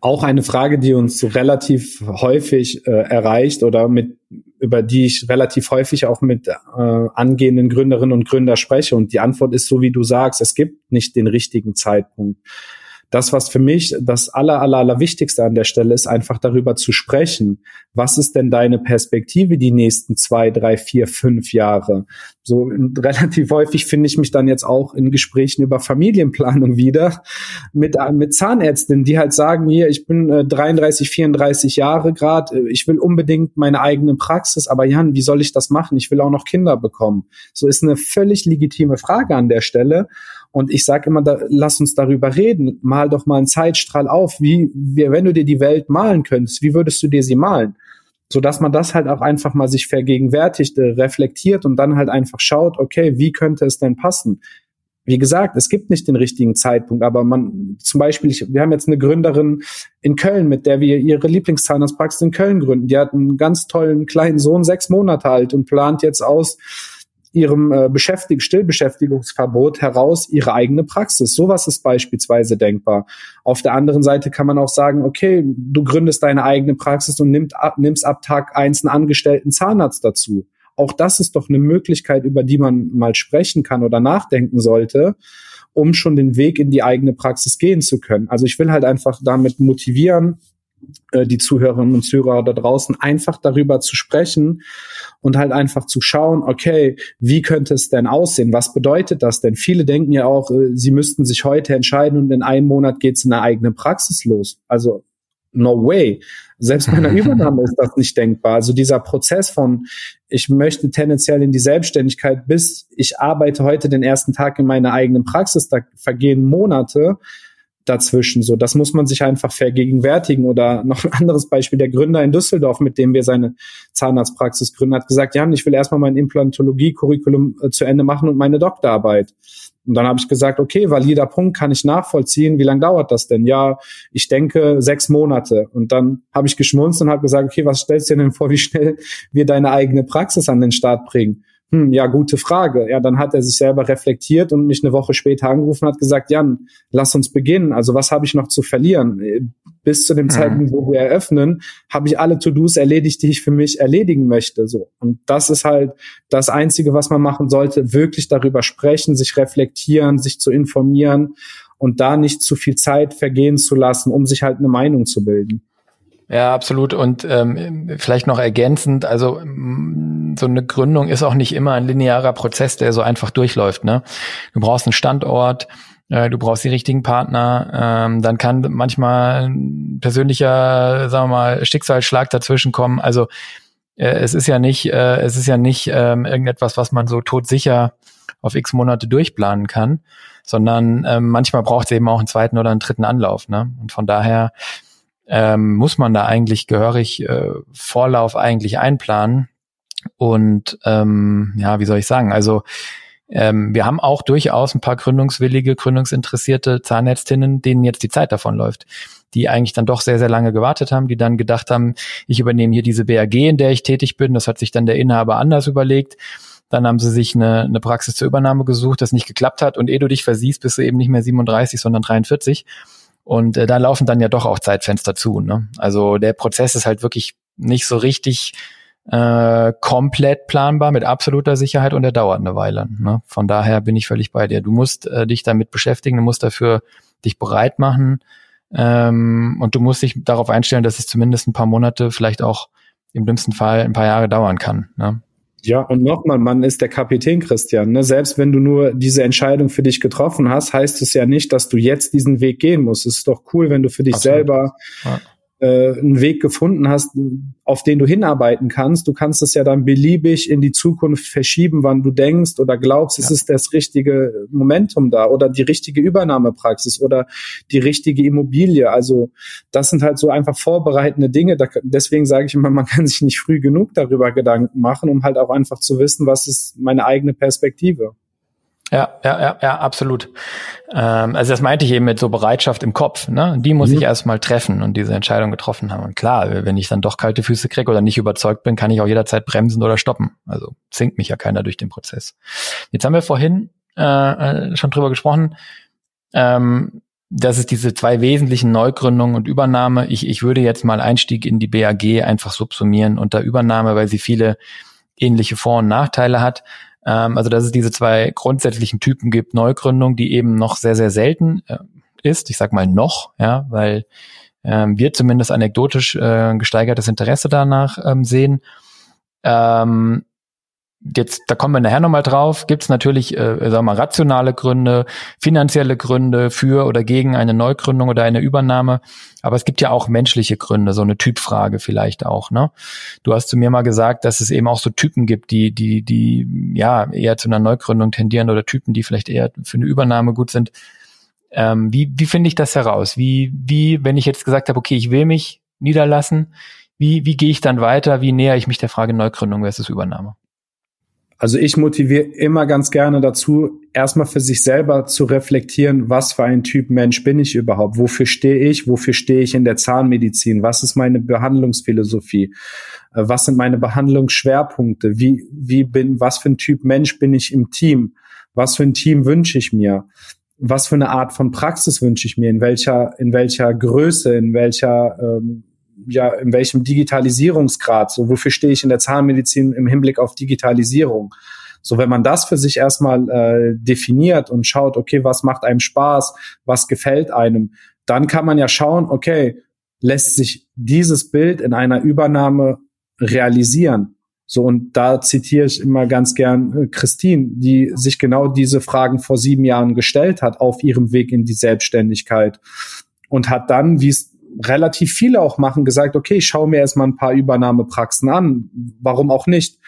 Auch eine Frage, die uns relativ häufig äh, erreicht oder mit über die ich relativ häufig auch mit äh, angehenden Gründerinnen und Gründer spreche. Und die Antwort ist so, wie du sagst, es gibt nicht den richtigen Zeitpunkt. Das, was für mich das aller, aller, aller Wichtigste an der Stelle ist, einfach darüber zu sprechen. Was ist denn deine Perspektive die nächsten zwei, drei, vier, fünf Jahre? So relativ häufig finde ich mich dann jetzt auch in Gesprächen über Familienplanung wieder mit, mit Zahnärztinnen, die halt sagen, hier, ich bin äh, 33, 34 Jahre grad, äh, ich will unbedingt meine eigene Praxis, aber Jan, wie soll ich das machen? Ich will auch noch Kinder bekommen. So ist eine völlig legitime Frage an der Stelle. Und ich sage immer, da, lass uns darüber reden. Mal doch mal einen Zeitstrahl auf. Wie, wie, wenn du dir die Welt malen könntest, wie würdest du dir sie malen? So dass man das halt auch einfach mal sich vergegenwärtigt, äh, reflektiert und dann halt einfach schaut, okay, wie könnte es denn passen? Wie gesagt, es gibt nicht den richtigen Zeitpunkt, aber man, zum Beispiel, ich, wir haben jetzt eine Gründerin in Köln, mit der wir ihre Lieblingszahnarztpraxis in Köln gründen. Die hat einen ganz tollen kleinen Sohn, sechs Monate alt und plant jetzt aus, ihrem äh, Beschäftig Stillbeschäftigungsverbot heraus ihre eigene Praxis. Sowas ist beispielsweise denkbar. Auf der anderen Seite kann man auch sagen, okay, du gründest deine eigene Praxis und nimmst ab, nimmst ab Tag eins einen angestellten Zahnarzt dazu. Auch das ist doch eine Möglichkeit, über die man mal sprechen kann oder nachdenken sollte, um schon den Weg in die eigene Praxis gehen zu können. Also ich will halt einfach damit motivieren, äh, die Zuhörerinnen und Zuhörer da draußen einfach darüber zu sprechen und halt einfach zu schauen, okay, wie könnte es denn aussehen? Was bedeutet das denn? Viele denken ja auch, äh, sie müssten sich heute entscheiden und in einem Monat geht's in eine eigene Praxis los. Also no way. Selbst bei einer Übernahme ist das nicht denkbar. Also dieser Prozess von, ich möchte tendenziell in die Selbstständigkeit bis ich arbeite heute den ersten Tag in meiner eigenen Praxis, da vergehen Monate dazwischen. So, das muss man sich einfach vergegenwärtigen. Oder noch ein anderes Beispiel, der Gründer in Düsseldorf, mit dem wir seine Zahnarztpraxis gründen, hat gesagt, ja, ich will erstmal mein Implantologie-Curriculum äh, zu Ende machen und meine Doktorarbeit. Und dann habe ich gesagt, okay, valider Punkt, kann ich nachvollziehen. Wie lange dauert das denn? Ja, ich denke sechs Monate. Und dann habe ich geschmunzt und habe gesagt, okay, was stellst du dir denn vor, wie schnell wir deine eigene Praxis an den Start bringen? Hm, ja, gute Frage. Ja, dann hat er sich selber reflektiert und mich eine Woche später angerufen und hat gesagt, Jan, lass uns beginnen. Also was habe ich noch zu verlieren? Bis zu dem mhm. Zeitpunkt, wo wir eröffnen, habe ich alle To-Dos erledigt, die ich für mich erledigen möchte. So. Und das ist halt das Einzige, was man machen sollte, wirklich darüber sprechen, sich reflektieren, sich zu informieren und da nicht zu viel Zeit vergehen zu lassen, um sich halt eine Meinung zu bilden. Ja, absolut. Und ähm, vielleicht noch ergänzend, also so eine Gründung ist auch nicht immer ein linearer Prozess, der so einfach durchläuft. Ne? Du brauchst einen Standort, äh, du brauchst die richtigen Partner, ähm, dann kann manchmal ein persönlicher, sagen wir mal, Schicksalsschlag dazwischen kommen. Also äh, es ist ja nicht, äh, es ist ja nicht ähm, irgendetwas, was man so todsicher auf x Monate durchplanen kann, sondern ähm, manchmal braucht es eben auch einen zweiten oder einen dritten Anlauf. Ne? Und von daher ähm, muss man da eigentlich gehörig äh, Vorlauf eigentlich einplanen. Und ähm, ja, wie soll ich sagen? Also ähm, wir haben auch durchaus ein paar gründungswillige, gründungsinteressierte Zahnärztinnen, denen jetzt die Zeit davon läuft, die eigentlich dann doch sehr, sehr lange gewartet haben, die dann gedacht haben, ich übernehme hier diese BAG, in der ich tätig bin. Das hat sich dann der Inhaber anders überlegt. Dann haben sie sich eine, eine Praxis zur Übernahme gesucht, das nicht geklappt hat. Und ehe du dich versiehst, bist du eben nicht mehr 37, sondern 43. Und äh, da laufen dann ja doch auch Zeitfenster zu. Ne? Also der Prozess ist halt wirklich nicht so richtig äh, komplett planbar mit absoluter Sicherheit und er dauert eine Weile. Ne? Von daher bin ich völlig bei dir. Du musst äh, dich damit beschäftigen, du musst dafür dich bereit machen ähm, und du musst dich darauf einstellen, dass es zumindest ein paar Monate, vielleicht auch im dümmsten Fall ein paar Jahre dauern kann. Ne? Ja, und nochmal, man ist der Kapitän, Christian. Ne? Selbst wenn du nur diese Entscheidung für dich getroffen hast, heißt es ja nicht, dass du jetzt diesen Weg gehen musst. Es ist doch cool, wenn du für dich Absolut. selber ja äh, einen Weg gefunden hast, auf den du hinarbeiten kannst. Du kannst es ja dann beliebig in die Zukunft verschieben, wann du denkst oder glaubst, ja. es ist das richtige Momentum da oder die richtige Übernahmepraxis oder die richtige Immobilie. Also das sind halt so einfach vorbereitende Dinge. Da, deswegen sage ich immer, man kann sich nicht früh genug darüber Gedanken machen, um halt auch einfach zu wissen, was ist meine eigene Perspektive. Ja, ja, ja, ja, absolut. Ähm, also das meinte ich eben mit so Bereitschaft im Kopf. Ne? Die muss mhm. ich erstmal treffen und diese Entscheidung getroffen haben. Und klar, wenn ich dann doch kalte Füße kriege oder nicht überzeugt bin, kann ich auch jederzeit bremsen oder stoppen. Also zwingt mich ja keiner durch den Prozess. Jetzt haben wir vorhin äh, äh schon drüber gesprochen, ähm, dass es diese zwei wesentlichen Neugründungen und Übernahme. Ich, ich würde jetzt mal Einstieg in die BAG einfach subsumieren unter Übernahme, weil sie viele ähnliche Vor- und Nachteile hat. Ähm, also dass es diese zwei grundsätzlichen Typen gibt, Neugründung, die eben noch sehr, sehr selten, äh, ist. Ich sag mal noch, ja, weil ähm, wir zumindest anekdotisch äh, gesteigertes Interesse danach ähm, sehen. Ähm, jetzt, da kommen wir nachher nochmal drauf, gibt es natürlich, äh, sagen wir mal, rationale Gründe, finanzielle Gründe für oder gegen eine Neugründung oder eine Übernahme. Aber es gibt ja auch menschliche Gründe, so eine Typfrage vielleicht auch. Ne? Du hast zu mir mal gesagt, dass es eben auch so Typen gibt, die, die, die ja eher zu einer Neugründung tendieren oder Typen, die vielleicht eher für eine Übernahme gut sind. Ähm, wie wie finde ich das heraus? Wie, wie, wenn ich jetzt gesagt habe, okay, ich will mich niederlassen, wie, wie gehe ich dann weiter? Wie näher ich mich der Frage Neugründung versus Übernahme? Also ich motiviere immer ganz gerne dazu, erstmal für sich selber zu reflektieren, was für ein Typ Mensch bin ich überhaupt? Wofür stehe ich? Wofür stehe ich in der Zahnmedizin? Was ist meine Behandlungsphilosophie? Äh, was sind meine Behandlungsschwerpunkte? Wie, wie bin, was für ein Typ Mensch bin ich im Team? Was für ein Team wünsche ich mir? Was für eine Art von Praxis wünsche ich mir? In welcher, in welcher Größe? In welcher, ähm, ja, in welchem Digitalisierungsgrad, so wofür stehe ich in der Zahnmedizin im Hinblick auf Digitalisierung. So, wenn man das für sich erstmal äh, definiert und schaut, okay, was macht einem Spaß, was gefällt einem, dann kann man ja schauen, okay, lässt sich dieses Bild in einer Übernahme realisieren? So, und da zitiere ich immer ganz gern äh, Christine, die sich genau diese Fragen vor sieben Jahren gestellt hat auf ihrem Weg in die Selbstständigkeit und hat dann, wie es relativ viele auch machen, gesagt, okay, ich schaue mir erstmal ein paar Übernahmepraxen an. Warum auch nicht?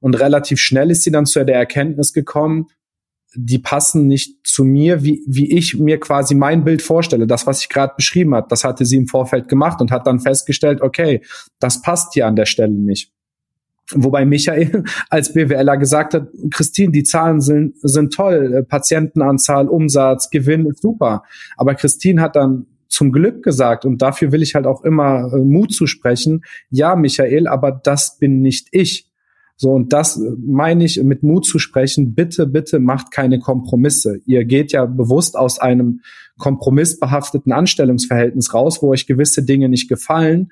Und relativ schnell ist sie dann zu der Erkenntnis gekommen, die passen nicht zu mir, wie, wie ich mir quasi mein Bild vorstelle. Das, was ich gerade beschrieben hat, das hatte sie im Vorfeld gemacht und hat dann festgestellt, okay, das passt hier an der Stelle nicht. Wobei Michael als BWLer gesagt hat, Christine, die Zahlen sind, sind toll, Patientenanzahl, Umsatz, Gewinn ist super. Aber Christine hat dann zum Glück gesagt und dafür will ich halt auch immer äh, Mut zusprechen. Ja, Michael, aber das bin nicht ich. So, und das äh, meine ich mit Mut zu sprechen. Bitte, bitte macht keine Kompromisse. Ihr geht ja bewusst aus einem kompromissbehafteten Anstellungsverhältnis raus, wo euch gewisse Dinge nicht gefallen,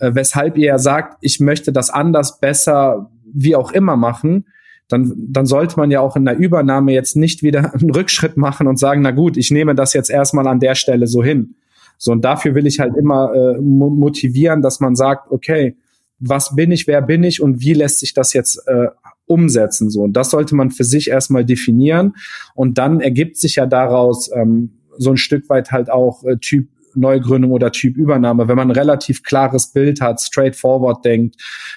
äh, weshalb ihr ja sagt, ich möchte das anders, besser, wie auch immer machen. Dann, dann sollte man ja auch in der Übernahme jetzt nicht wieder einen Rückschritt machen und sagen, na gut, ich nehme das jetzt erstmal an der Stelle so hin. So, und dafür will ich halt immer äh, motivieren, dass man sagt, okay, was bin ich, wer bin ich und wie lässt sich das jetzt äh, umsetzen? So, und das sollte man für sich erstmal definieren. Und dann ergibt sich ja daraus ähm, so ein Stück weit halt auch äh, Typ Neugründung oder Typ Übernahme, wenn man ein relativ klares Bild hat, straightforward denkt,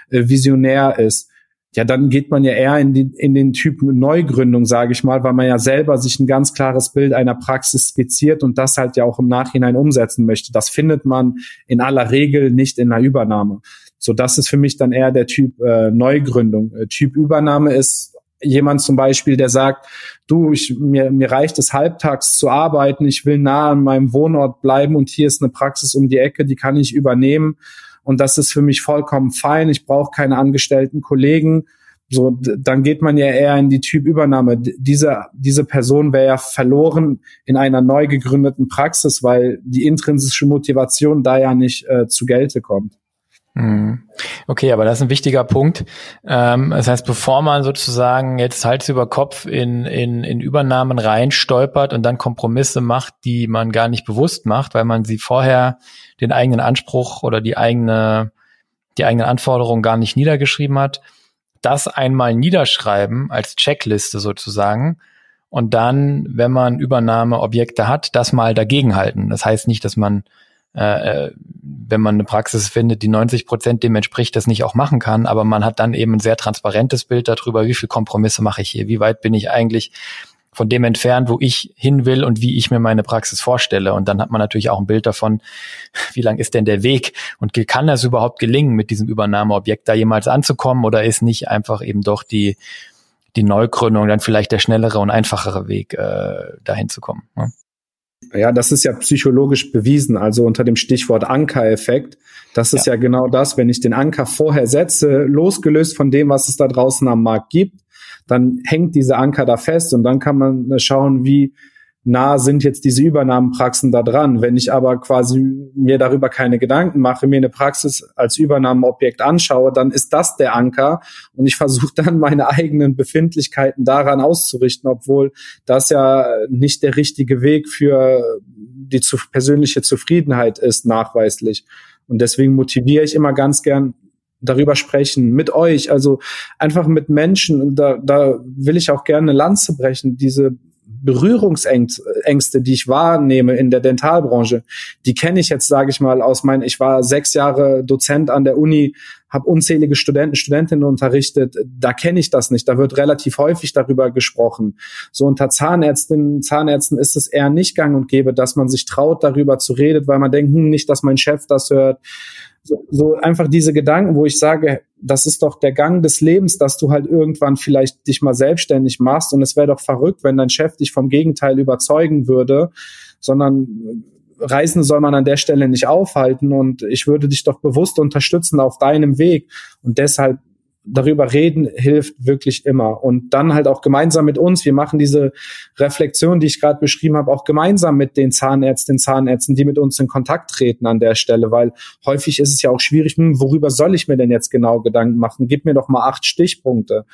äh, visionär ist, ja, dann geht man ja eher in, die, in den Typ Neugründung, sage ich mal, weil man ja selber sich ein ganz klares Bild einer Praxis skizziert und das halt ja auch im Nachhinein umsetzen möchte. Das findet man in aller Regel nicht in einer Übernahme. So, das ist für mich dann eher der Typ äh, Neugründung. Äh, typ Übernahme ist jemand zum Beispiel, der sagt, du, ich, mir, mir reicht es halbtags zu arbeiten, ich will nah an meinem Wohnort bleiben und hier ist eine Praxis um die Ecke, die kann ich übernehmen und das ist für mich vollkommen fein. Ich brauche keine angestellten Kollegen. So, dann geht man ja eher in die Typübernahme. Diese, diese Person wäre ja verloren in einer neu gegründeten Praxis, weil die intrinsische Motivation da ja nicht äh, zu Gelte kommt. Mhm. Okay, aber das ist ein wichtiger Punkt. Ähm, das heißt, bevor man sozusagen jetzt Hals über Kopf in, in, in Übernahmen reinstolpert und dann Kompromisse macht, die man gar nicht bewusst macht, weil man sie vorher den eigenen Anspruch oder die eigene, die eigenen Anforderungen gar nicht niedergeschrieben hat, das einmal niederschreiben als Checkliste sozusagen und dann, wenn man Übernahmeobjekte hat, das mal dagegenhalten. Das heißt nicht, dass man äh, äh, wenn man eine Praxis findet, die 90 Prozent dem entspricht, das nicht auch machen kann, aber man hat dann eben ein sehr transparentes Bild darüber, wie viel Kompromisse mache ich hier, wie weit bin ich eigentlich von dem entfernt, wo ich hin will und wie ich mir meine Praxis vorstelle. Und dann hat man natürlich auch ein Bild davon, wie lang ist denn der Weg und kann das überhaupt gelingen, mit diesem Übernahmeobjekt da jemals anzukommen oder ist nicht einfach eben doch die, die Neugründung dann vielleicht der schnellere und einfachere Weg, äh, dahin zu kommen. Ne? Ja, das ist ja psychologisch bewiesen, also unter dem Stichwort Ankereffekt. Das ist ja. ja genau das, wenn ich den Anker vorher setze, losgelöst von dem, was es da draußen am Markt gibt, dann hängt dieser Anker da fest und dann kann man schauen, wie nah sind jetzt diese Übernahmenpraxen da dran. Wenn ich aber quasi mir darüber keine Gedanken mache, mir eine Praxis als Übernahmeobjekt anschaue, dann ist das der Anker und ich versuche dann meine eigenen Befindlichkeiten daran auszurichten, obwohl das ja nicht der richtige Weg für die zu, persönliche Zufriedenheit ist nachweislich. Und deswegen motiviere ich immer ganz gern darüber sprechen, mit euch, also einfach mit Menschen. Und da, da will ich auch gerne eine Lanze brechen. Diese Berührungsängste, die ich wahrnehme in der Dentalbranche, die kenne ich jetzt, sage ich mal, aus meinen, ich war sechs Jahre Dozent an der Uni, habe unzählige Studenten, Studentinnen unterrichtet, da kenne ich das nicht. Da wird relativ häufig darüber gesprochen. So unter Zahnärztinnen, Zahnärzten ist es eher nicht gang und gäbe, dass man sich traut, darüber zu reden, weil man denkt, hm, nicht, dass mein Chef das hört so, so einfach diese Gedanken, wo ich sage, das ist doch der Gang des Lebens, dass du halt irgendwann vielleicht dich mal selbstständig machst und es wäre doch verrückt, wenn dein Chef dich vom Gegenteil überzeugen würde, sondern Reisen soll man an der Stelle nicht aufhalten und ich würde dich doch bewusst unterstützen auf deinem Weg. Und deshalb darüber reden hilft wirklich immer. Und dann halt auch gemeinsam mit uns, wir machen diese Reflexion, die ich gerade beschrieben habe, auch gemeinsam mit den Zahnärztinnen, Zahnärzten, die mit uns in Kontakt treten an der Stelle, weil häufig ist es ja auch schwierig, hm, worüber soll ich mir denn jetzt genau Gedanken machen? Gib mir doch mal acht Stichpunkte.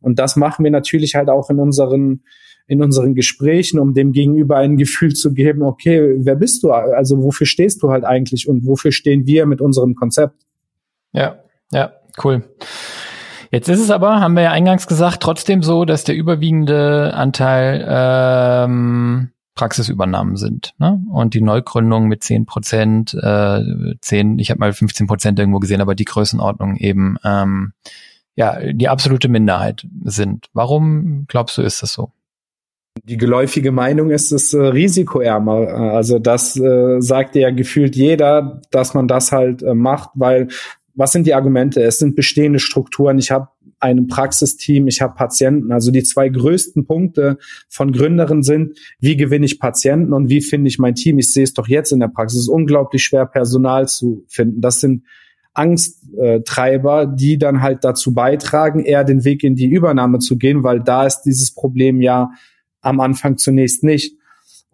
Und das machen wir natürlich halt auch in unseren in unseren Gesprächen, um dem Gegenüber ein Gefühl zu geben, okay, wer bist du? Also wofür stehst du halt eigentlich und wofür stehen wir mit unserem Konzept? Ja, ja, cool. Jetzt ist es aber, haben wir ja eingangs gesagt, trotzdem so, dass der überwiegende Anteil ähm, Praxisübernahmen sind. Ne? Und die Neugründung mit 10 Prozent, äh, 10, ich habe mal 15 Prozent irgendwo gesehen, aber die Größenordnung eben ähm, ja die absolute Minderheit sind. Warum glaubst du, ist das so? Die geläufige Meinung ist es äh, risikoärmer. Also das äh, sagt ja gefühlt jeder, dass man das halt äh, macht, weil was sind die Argumente? Es sind bestehende Strukturen. Ich habe ein Praxisteam, ich habe Patienten. Also die zwei größten Punkte von Gründerinnen sind, wie gewinne ich Patienten und wie finde ich mein Team? Ich sehe es doch jetzt in der Praxis. Es ist unglaublich schwer, Personal zu finden. Das sind Angsttreiber, die dann halt dazu beitragen, eher den Weg in die Übernahme zu gehen, weil da ist dieses Problem ja am Anfang zunächst nicht.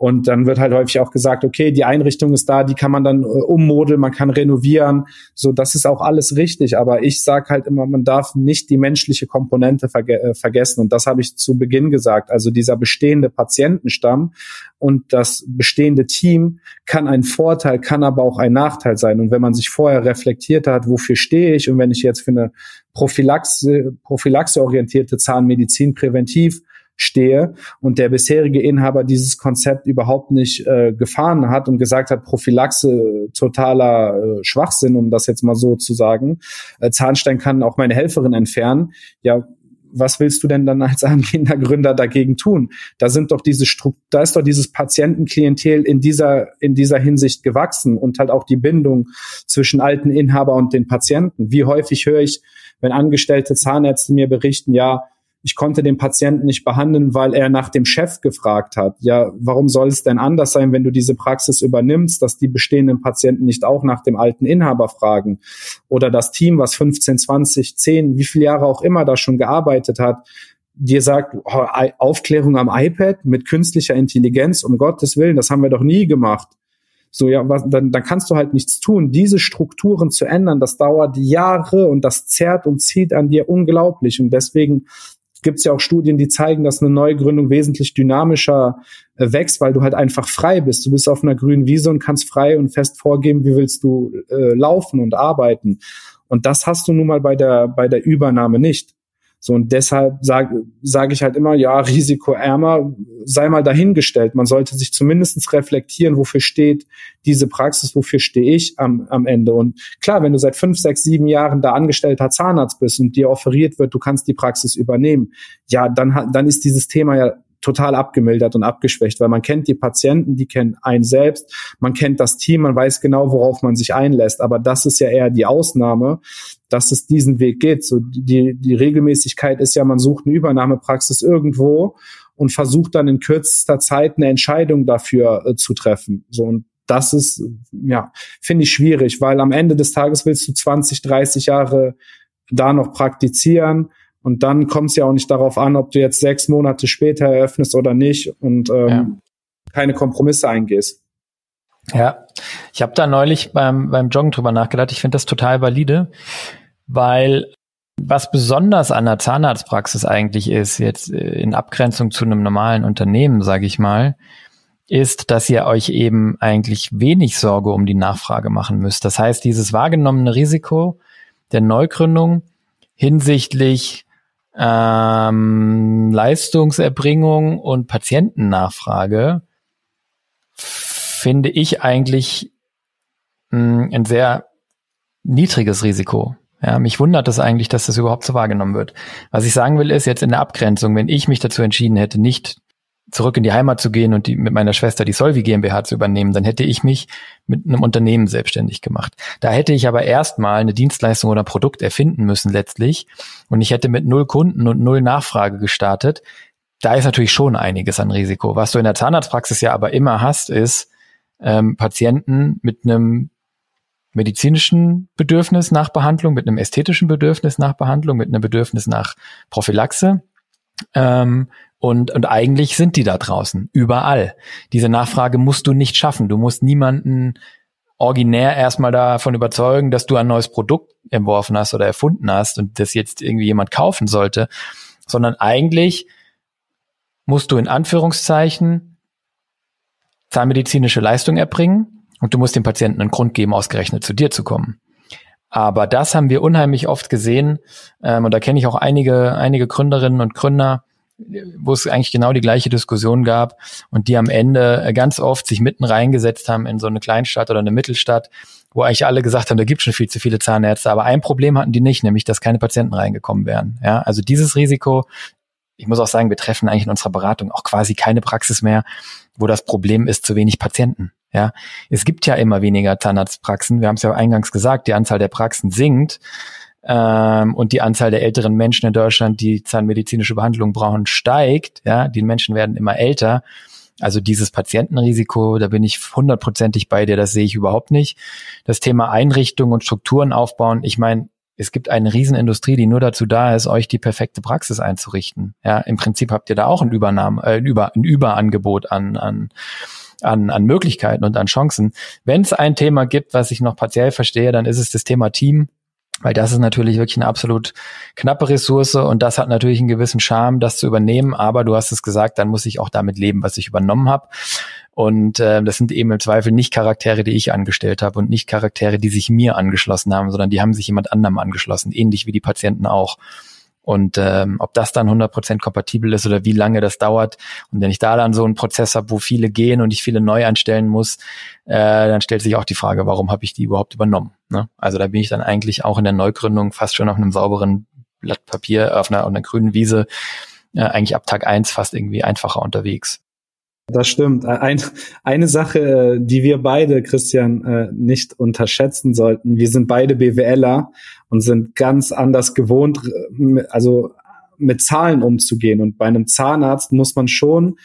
Und dann wird halt häufig auch gesagt, okay, die Einrichtung ist da, die kann man dann äh, ummodeln, man kann renovieren. So, das ist auch alles richtig. Aber ich sage halt immer, man darf nicht die menschliche Komponente verge äh, vergessen. Und das habe ich zu Beginn gesagt. Also dieser bestehende Patientenstamm und das bestehende Team kann ein Vorteil, kann aber auch ein Nachteil sein. Und wenn man sich vorher reflektiert hat, wofür stehe ich und wenn ich jetzt für eine Prophylaxe, prophylaxeorientierte Zahnmedizin präventiv stehe und der bisherige Inhaber dieses Konzept überhaupt nicht äh, gefahren hat und gesagt hat, Prophylaxe totaler äh, Schwachsinn, um das jetzt mal so zu sagen. Äh, Zahnstein kann auch meine Helferin entfernen. Ja, was willst du denn dann als angehender Gründer dagegen tun? Da sind doch diese Stru da ist doch dieses Patientenklientel in dieser in dieser Hinsicht gewachsen und halt auch die Bindung zwischen alten Inhaber und den Patienten. Wie häufig höre ich, wenn angestellte Zahnärzte mir berichten, ja, ich konnte den Patienten nicht behandeln, weil er nach dem Chef gefragt hat. Ja, warum soll es denn anders sein, wenn du diese Praxis übernimmst, dass die bestehenden Patienten nicht auch nach dem alten Inhaber fragen? Oder das Team, was 15, 20, 10, wie viele Jahre auch immer da schon gearbeitet hat, dir sagt, oh, Aufklärung am iPad mit künstlicher Intelligenz, um Gottes Willen, das haben wir doch nie gemacht. So, ja, was, dann, dann kannst du halt nichts tun. Diese Strukturen zu ändern, das dauert Jahre und das zerrt und zieht an dir unglaublich. Und deswegen gibt es ja auch Studien, die zeigen, dass eine Neugründung wesentlich dynamischer äh, wächst, weil du halt einfach frei bist. Du bist auf einer grünen Wiese und kannst frei und fest vorgeben, wie willst du äh, laufen und arbeiten. Und das hast du nun mal bei der, bei der Übernahme nicht. So, und deshalb sage sag ich halt immer, ja, risikoärmer, sei mal dahingestellt. Man sollte sich zumindestens reflektieren, wofür steht diese Praxis, wofür stehe ich am, am Ende. Und klar, wenn du seit fünf, sechs, sieben Jahren da angestellter Zahnarzt bist und dir offeriert wird, du kannst die Praxis übernehmen, ja, dann, dann ist dieses Thema ja total abgemildert und abgeschwächt, weil man kennt die Patienten, die kennen einen selbst, man kennt das Team, man weiß genau, worauf man sich einlässt. Aber das ist ja eher die Ausnahme, dass es diesen Weg geht. So die, die Regelmäßigkeit ist ja, man sucht eine Übernahmepraxis irgendwo und versucht dann in kürzester Zeit eine Entscheidung dafür äh, zu treffen. So und das ist, ja, finde ich schwierig, weil am Ende des Tages willst du 20, 30 Jahre da noch praktizieren und dann kommt es ja auch nicht darauf an, ob du jetzt sechs Monate später eröffnest oder nicht und ähm, ja. keine Kompromisse eingehst. Ja, ich habe da neulich beim, beim Joggen drüber nachgedacht. Ich finde das total valide, weil was besonders an der Zahnarztpraxis eigentlich ist, jetzt äh, in Abgrenzung zu einem normalen Unternehmen, sage ich mal, ist, dass ihr euch eben eigentlich wenig Sorge um die Nachfrage machen müsst. Das heißt, dieses wahrgenommene Risiko der Neugründung hinsichtlich ähm, Leistungserbringung und Patientennachfrage finde ich eigentlich mh, ein sehr niedriges Risiko. Ja, mich wundert es eigentlich, dass das überhaupt so wahrgenommen wird. Was ich sagen will, ist jetzt in der Abgrenzung, wenn ich mich dazu entschieden hätte, nicht zurück in die Heimat zu gehen und die, mit meiner Schwester die Solvi GmbH zu übernehmen, dann hätte ich mich mit einem Unternehmen selbstständig gemacht. Da hätte ich aber erstmal eine Dienstleistung oder ein Produkt erfinden müssen letztlich und ich hätte mit null Kunden und null Nachfrage gestartet. Da ist natürlich schon einiges an Risiko. Was du in der Zahnarztpraxis ja aber immer hast, ist ähm, Patienten mit einem medizinischen Bedürfnis nach Behandlung, mit einem ästhetischen Bedürfnis nach Behandlung, mit einem Bedürfnis nach Prophylaxe. Ähm, und, und eigentlich sind die da draußen, überall. Diese Nachfrage musst du nicht schaffen. Du musst niemanden originär erstmal davon überzeugen, dass du ein neues Produkt entworfen hast oder erfunden hast und das jetzt irgendwie jemand kaufen sollte, sondern eigentlich musst du in Anführungszeichen zahnmedizinische Leistung erbringen und du musst dem Patienten einen Grund geben, ausgerechnet zu dir zu kommen. Aber das haben wir unheimlich oft gesehen. Ähm, und da kenne ich auch einige, einige Gründerinnen und Gründer, wo es eigentlich genau die gleiche Diskussion gab und die am Ende ganz oft sich mitten reingesetzt haben in so eine Kleinstadt oder eine Mittelstadt, wo eigentlich alle gesagt haben, da gibt schon viel zu viele Zahnärzte. Aber ein Problem hatten die nicht, nämlich dass keine Patienten reingekommen wären. Ja, also dieses Risiko ich muss auch sagen, wir treffen eigentlich in unserer Beratung auch quasi keine Praxis mehr, wo das Problem ist, zu wenig Patienten. Ja, es gibt ja immer weniger Zahnarztpraxen. Wir haben es ja eingangs gesagt, die Anzahl der Praxen sinkt ähm, und die Anzahl der älteren Menschen in Deutschland, die zahnmedizinische Behandlung brauchen, steigt. Ja, die Menschen werden immer älter. Also dieses Patientenrisiko, da bin ich hundertprozentig bei dir, das sehe ich überhaupt nicht. Das Thema Einrichtungen und Strukturen aufbauen, ich meine, es gibt eine Riesenindustrie, die nur dazu da ist, euch die perfekte Praxis einzurichten. Ja, im Prinzip habt ihr da auch ein Übernahme, äh, Über, ein Überangebot an, an an, an Möglichkeiten und an Chancen. Wenn es ein Thema gibt, was ich noch partiell verstehe, dann ist es das Thema Team. Weil das ist natürlich wirklich eine absolut knappe Ressource und das hat natürlich einen gewissen Charme, das zu übernehmen. Aber du hast es gesagt, dann muss ich auch damit leben, was ich übernommen habe. Und äh, das sind eben im Zweifel nicht Charaktere, die ich angestellt habe und nicht Charaktere, die sich mir angeschlossen haben, sondern die haben sich jemand anderem angeschlossen, ähnlich wie die Patienten auch. Und ähm, ob das dann 100% kompatibel ist oder wie lange das dauert. Und wenn ich da dann so einen Prozess habe, wo viele gehen und ich viele neu anstellen muss, äh, dann stellt sich auch die Frage, warum habe ich die überhaupt übernommen? Ne? Also da bin ich dann eigentlich auch in der Neugründung fast schon auf einem sauberen Blatt Papier, auf einer, auf einer grünen Wiese, äh, eigentlich ab Tag eins fast irgendwie einfacher unterwegs. Das stimmt. Ein, eine Sache, die wir beide, Christian, äh, nicht unterschätzen sollten. Wir sind beide BWLer und sind ganz anders gewohnt, also mit Zahlen umzugehen. Und bei einem Zahnarzt muss man schon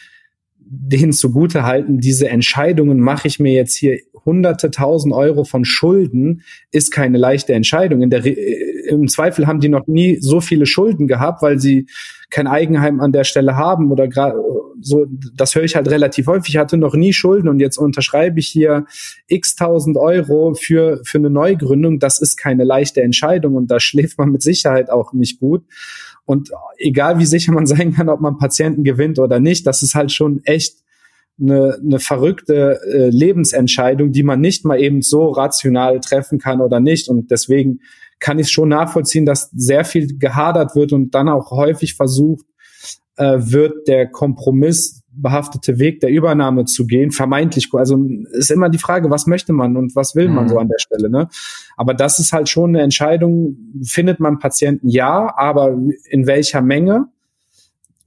denen zugute halten, diese Entscheidungen, mache ich mir jetzt hier hunderte tausend Euro von Schulden, ist keine leichte Entscheidung. Der, Im Zweifel haben die noch nie so viele Schulden gehabt, weil sie kein Eigenheim an der Stelle haben oder gerade so, das höre ich halt relativ häufig. Ich hatte noch nie Schulden und jetzt unterschreibe ich hier x tausend Euro für, für eine Neugründung. Das ist keine leichte Entscheidung und da schläft man mit Sicherheit auch nicht gut. Und egal wie sicher man sein kann, ob man Patienten gewinnt oder nicht, das ist halt schon echt eine, eine verrückte äh, Lebensentscheidung, die man nicht mal eben so rational treffen kann oder nicht. Und deswegen kann ich schon nachvollziehen, dass sehr viel gehadert wird und dann auch häufig versucht äh, wird, der Kompromiss behaftete Weg der Übernahme zu gehen, vermeintlich, also ist immer die Frage, was möchte man und was will man mhm. so an der Stelle, ne? Aber das ist halt schon eine Entscheidung, findet man Patienten ja, aber in welcher Menge?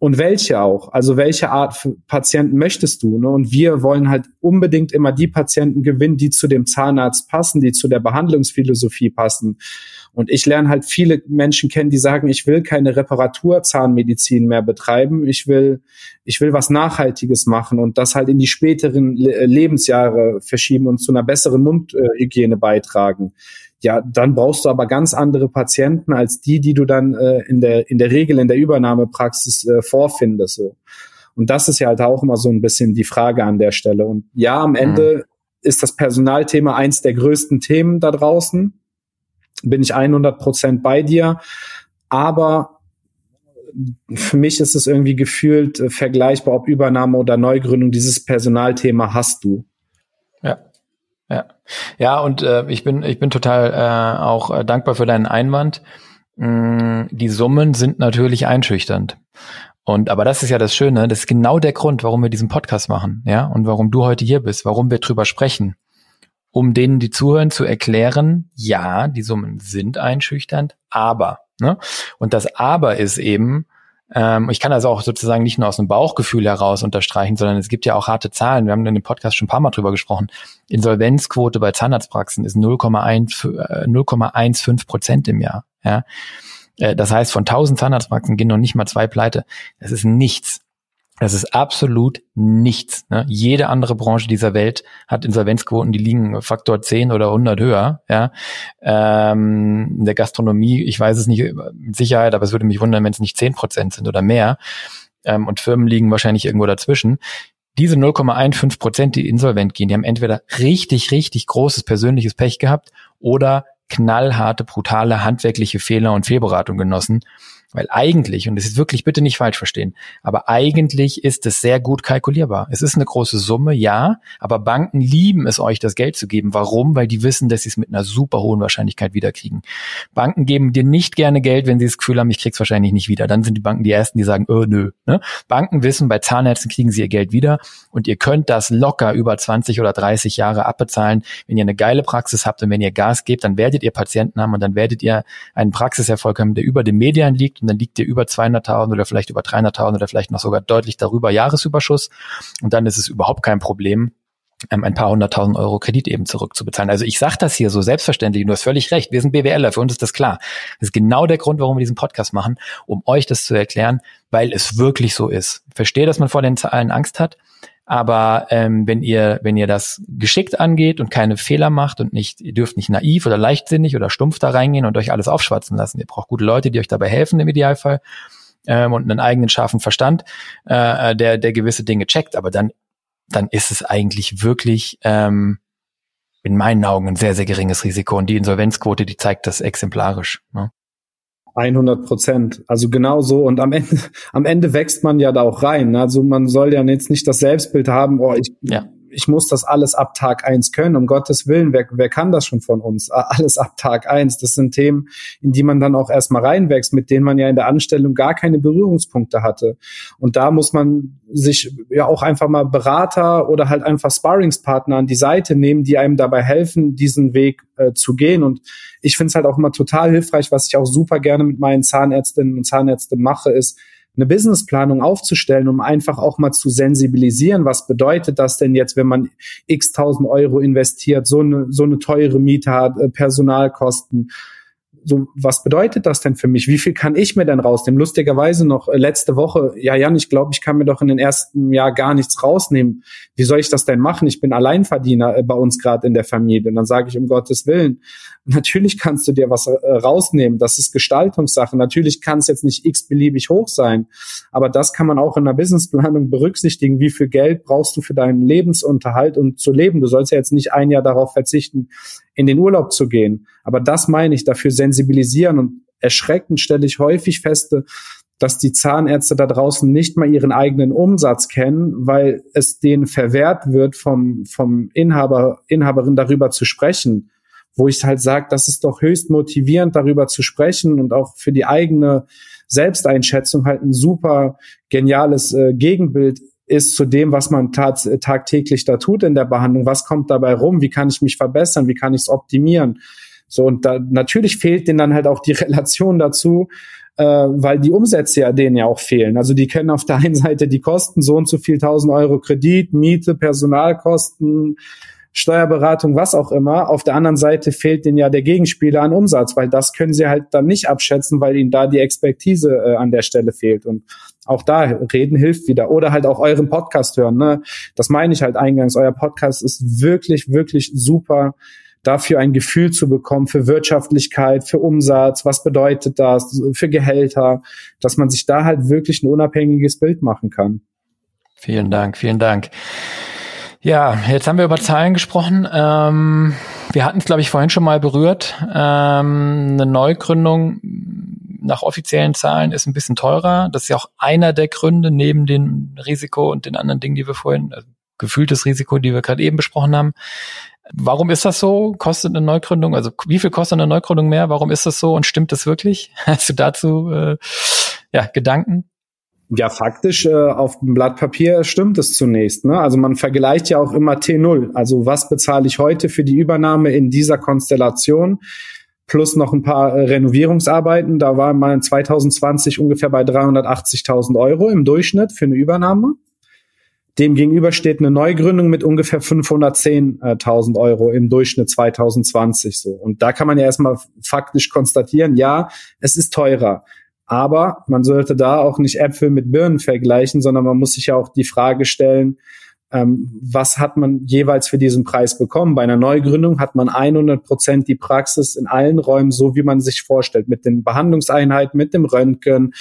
Und welche auch. Also welche Art Patienten möchtest du? Ne? Und wir wollen halt unbedingt immer die Patienten gewinnen, die zu dem Zahnarzt passen, die zu der Behandlungsphilosophie passen. Und ich lerne halt viele Menschen kennen, die sagen, ich will keine Reparaturzahnmedizin mehr betreiben. Ich will, ich will was Nachhaltiges machen und das halt in die späteren Lebensjahre verschieben und zu einer besseren Mundhygiene beitragen ja, dann brauchst du aber ganz andere Patienten als die, die du dann äh, in der in der Regel in der Übernahmepraxis äh, vorfindest. So. Und das ist ja halt auch immer so ein bisschen die Frage an der Stelle. Und ja, am Ende mhm. ist das Personalthema eins der größten Themen da draußen. Bin ich 100 Prozent bei dir. Aber für mich ist es irgendwie gefühlt äh, vergleichbar, ob Übernahme oder Neugründung, dieses Personalthema hast du. Ja. Ja, und äh, ich bin ich bin total äh, auch äh, dankbar für deinen Einwand. Mm, die Summen sind natürlich einschüchternd. Und aber das ist ja das Schöne, das ist genau der Grund, warum wir diesen Podcast machen, ja, und warum du heute hier bist, warum wir drüber sprechen, um denen, die zuhören, zu erklären, ja, die Summen sind einschüchternd, aber, ne? Und das Aber ist eben, ich kann also auch sozusagen nicht nur aus dem Bauchgefühl heraus unterstreichen, sondern es gibt ja auch harte Zahlen. Wir haben in dem Podcast schon ein paar Mal drüber gesprochen. Insolvenzquote bei Zahnarztpraxen ist 0,15 äh, Prozent im Jahr. Ja. Äh, das heißt, von 1000 Zahnarztpraxen gehen noch nicht mal zwei pleite. Das ist nichts. Das ist absolut nichts. Ne? Jede andere Branche dieser Welt hat Insolvenzquoten, die liegen Faktor 10 oder 100 höher. Ja? Ähm, in der Gastronomie, ich weiß es nicht mit Sicherheit, aber es würde mich wundern, wenn es nicht 10 Prozent sind oder mehr. Ähm, und Firmen liegen wahrscheinlich irgendwo dazwischen. Diese 0,15 Prozent, die insolvent gehen, die haben entweder richtig, richtig großes persönliches Pech gehabt oder knallharte, brutale handwerkliche Fehler und Fehlberatung genossen weil eigentlich, und das ist wirklich bitte nicht falsch verstehen, aber eigentlich ist es sehr gut kalkulierbar. Es ist eine große Summe, ja, aber Banken lieben es euch, das Geld zu geben. Warum? Weil die wissen, dass sie es mit einer super hohen Wahrscheinlichkeit wiederkriegen. Banken geben dir nicht gerne Geld, wenn sie das Gefühl haben, ich krieg's wahrscheinlich nicht wieder. Dann sind die Banken die ersten, die sagen, oh nö. Ne? Banken wissen, bei Zahnärzten kriegen sie ihr Geld wieder und ihr könnt das locker über 20 oder 30 Jahre abbezahlen. Wenn ihr eine geile Praxis habt und wenn ihr Gas gebt, dann werdet ihr Patienten haben und dann werdet ihr einen Praxiserfolg haben, der über den Medien liegt und dann liegt ihr über 200.000 oder vielleicht über 300.000 oder vielleicht noch sogar deutlich darüber Jahresüberschuss und dann ist es überhaupt kein Problem, ähm, ein paar hunderttausend Euro Kredit eben zurückzubezahlen. Also ich sage das hier so selbstverständlich du hast völlig recht, wir sind BWLer, für uns ist das klar. Das ist genau der Grund, warum wir diesen Podcast machen, um euch das zu erklären, weil es wirklich so ist. Ich verstehe, dass man vor den Zahlen Angst hat, aber ähm, wenn ihr, wenn ihr das geschickt angeht und keine Fehler macht und nicht, ihr dürft nicht naiv oder leichtsinnig oder stumpf da reingehen und euch alles aufschwatzen lassen. Ihr braucht gute Leute, die euch dabei helfen im Idealfall ähm, und einen eigenen scharfen Verstand, äh, der, der gewisse Dinge checkt. Aber dann, dann ist es eigentlich wirklich ähm, in meinen Augen ein sehr, sehr geringes Risiko. Und die Insolvenzquote, die zeigt das exemplarisch. Ne? 100 Prozent. Also genau so. Und am Ende, am Ende wächst man ja da auch rein. Also man soll ja jetzt nicht das Selbstbild haben, oh, ich, ja ich muss das alles ab Tag eins können. Um Gottes Willen, wer, wer kann das schon von uns? Alles ab Tag eins. Das sind Themen, in die man dann auch erstmal reinwächst, mit denen man ja in der Anstellung gar keine Berührungspunkte hatte. Und da muss man sich ja auch einfach mal Berater oder halt einfach Sparringspartner an die Seite nehmen, die einem dabei helfen, diesen Weg äh, zu gehen. Und ich finde es halt auch immer total hilfreich, was ich auch super gerne mit meinen Zahnärztinnen und Zahnärzten mache, ist, eine Businessplanung aufzustellen, um einfach auch mal zu sensibilisieren, was bedeutet das denn jetzt, wenn man x tausend Euro investiert, so eine, so eine teure Miete hat, äh, Personalkosten, so, was bedeutet das denn für mich? Wie viel kann ich mir denn rausnehmen? Lustigerweise noch äh, letzte Woche, ja, Jan, ich glaube, ich kann mir doch in den ersten Jahr gar nichts rausnehmen. Wie soll ich das denn machen? Ich bin Alleinverdiener äh, bei uns gerade in der Familie. Und dann sage ich, um Gottes Willen, natürlich kannst du dir was äh, rausnehmen. Das ist Gestaltungssache. Natürlich kann es jetzt nicht x-beliebig hoch sein. Aber das kann man auch in der Businessplanung berücksichtigen. Wie viel Geld brauchst du für deinen Lebensunterhalt und zu leben? Du sollst ja jetzt nicht ein Jahr darauf verzichten, in den Urlaub zu gehen. Aber das meine ich, dafür sensibilisieren und erschreckend stelle ich häufig feste, dass die Zahnärzte da draußen nicht mal ihren eigenen Umsatz kennen, weil es denen verwehrt wird, vom, vom Inhaber, Inhaberin darüber zu sprechen. Wo ich halt sage, das ist doch höchst motivierend, darüber zu sprechen und auch für die eigene Selbsteinschätzung halt ein super geniales äh, Gegenbild ist zu dem, was man tat, tagtäglich da tut in der Behandlung. Was kommt dabei rum? Wie kann ich mich verbessern? Wie kann ich es optimieren? So, und da natürlich fehlt denen dann halt auch die Relation dazu, äh, weil die Umsätze ja denen ja auch fehlen. Also die können auf der einen Seite die Kosten, so und so viel tausend Euro Kredit, Miete, Personalkosten, Steuerberatung, was auch immer. Auf der anderen Seite fehlt denen ja der Gegenspieler an Umsatz, weil das können sie halt dann nicht abschätzen, weil ihnen da die Expertise äh, an der Stelle fehlt. Und auch da reden hilft wieder. Oder halt auch euren Podcast hören. Ne? Das meine ich halt eingangs. Euer Podcast ist wirklich, wirklich super dafür ein Gefühl zu bekommen für Wirtschaftlichkeit, für Umsatz, was bedeutet das, für Gehälter, dass man sich da halt wirklich ein unabhängiges Bild machen kann. Vielen Dank, vielen Dank. Ja, jetzt haben wir über Zahlen gesprochen. Ähm, wir hatten es, glaube ich, vorhin schon mal berührt. Ähm, eine Neugründung nach offiziellen Zahlen ist ein bisschen teurer. Das ist ja auch einer der Gründe neben dem Risiko und den anderen Dingen, die wir vorhin, also gefühltes Risiko, die wir gerade eben besprochen haben. Warum ist das so? Kostet eine Neugründung, also wie viel kostet eine Neugründung mehr? Warum ist das so und stimmt das wirklich? Hast du dazu äh, ja, Gedanken? Ja, faktisch äh, auf dem Blatt Papier stimmt es zunächst. Ne? Also man vergleicht ja auch immer T0. Also was bezahle ich heute für die Übernahme in dieser Konstellation? Plus noch ein paar äh, Renovierungsarbeiten. Da war man 2020 ungefähr bei 380.000 Euro im Durchschnitt für eine Übernahme. Dem gegenüber steht eine Neugründung mit ungefähr 510.000 Euro im Durchschnitt 2020 so. Und da kann man ja erstmal faktisch konstatieren, ja, es ist teurer. Aber man sollte da auch nicht Äpfel mit Birnen vergleichen, sondern man muss sich ja auch die Frage stellen, ähm, was hat man jeweils für diesen Preis bekommen? Bei einer Neugründung hat man 100 Prozent die Praxis in allen Räumen, so wie man sich vorstellt, mit den Behandlungseinheiten, mit dem Röntgen,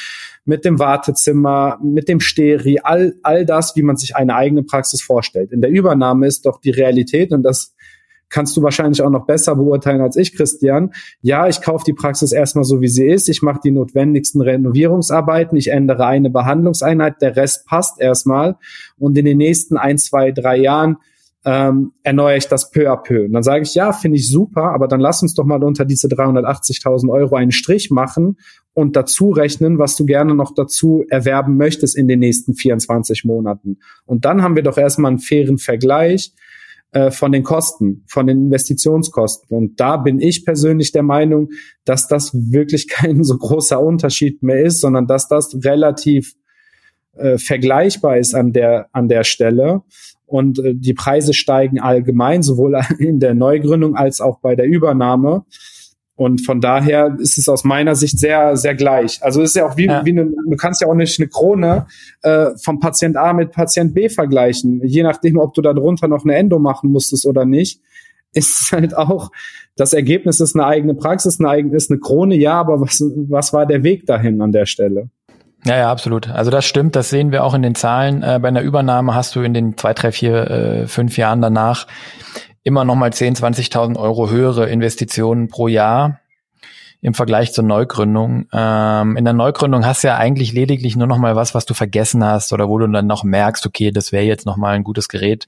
mit dem Wartezimmer, mit dem Steri, all, all das, wie man sich eine eigene Praxis vorstellt. In der Übernahme ist doch die Realität, und das kannst du wahrscheinlich auch noch besser beurteilen als ich, Christian. Ja, ich kaufe die Praxis erstmal so, wie sie ist. Ich mache die notwendigsten Renovierungsarbeiten. Ich ändere eine Behandlungseinheit. Der Rest passt erstmal. Und in den nächsten ein, zwei, drei Jahren ähm, erneuere ich das peu à peu. Und dann sage ich, ja, finde ich super, aber dann lass uns doch mal unter diese 380.000 Euro einen Strich machen und dazu rechnen, was du gerne noch dazu erwerben möchtest in den nächsten 24 Monaten. Und dann haben wir doch erstmal einen fairen Vergleich äh, von den Kosten, von den Investitionskosten. Und da bin ich persönlich der Meinung, dass das wirklich kein so großer Unterschied mehr ist, sondern dass das relativ äh, vergleichbar ist an der, an der Stelle. Und äh, die Preise steigen allgemein, sowohl in der Neugründung als auch bei der Übernahme. Und von daher ist es aus meiner Sicht sehr, sehr gleich. Also es ist ja auch wie, ja. wie eine, du kannst ja auch nicht eine Krone äh, vom Patient A mit Patient B vergleichen. Je nachdem, ob du da drunter noch eine Endo machen musstest oder nicht, ist es halt auch, das Ergebnis ist eine eigene Praxis, eine eigene, ist eine Krone, ja, aber was, was war der Weg dahin an der Stelle? Ja, ja, absolut. Also das stimmt, das sehen wir auch in den Zahlen. Äh, bei einer Übernahme hast du in den zwei, drei, vier, äh, fünf Jahren danach immer noch mal 10, 20.000 Euro höhere Investitionen pro Jahr im Vergleich zur Neugründung. Ähm, in der Neugründung hast du ja eigentlich lediglich nur noch mal was, was du vergessen hast oder wo du dann noch merkst, okay, das wäre jetzt noch mal ein gutes Gerät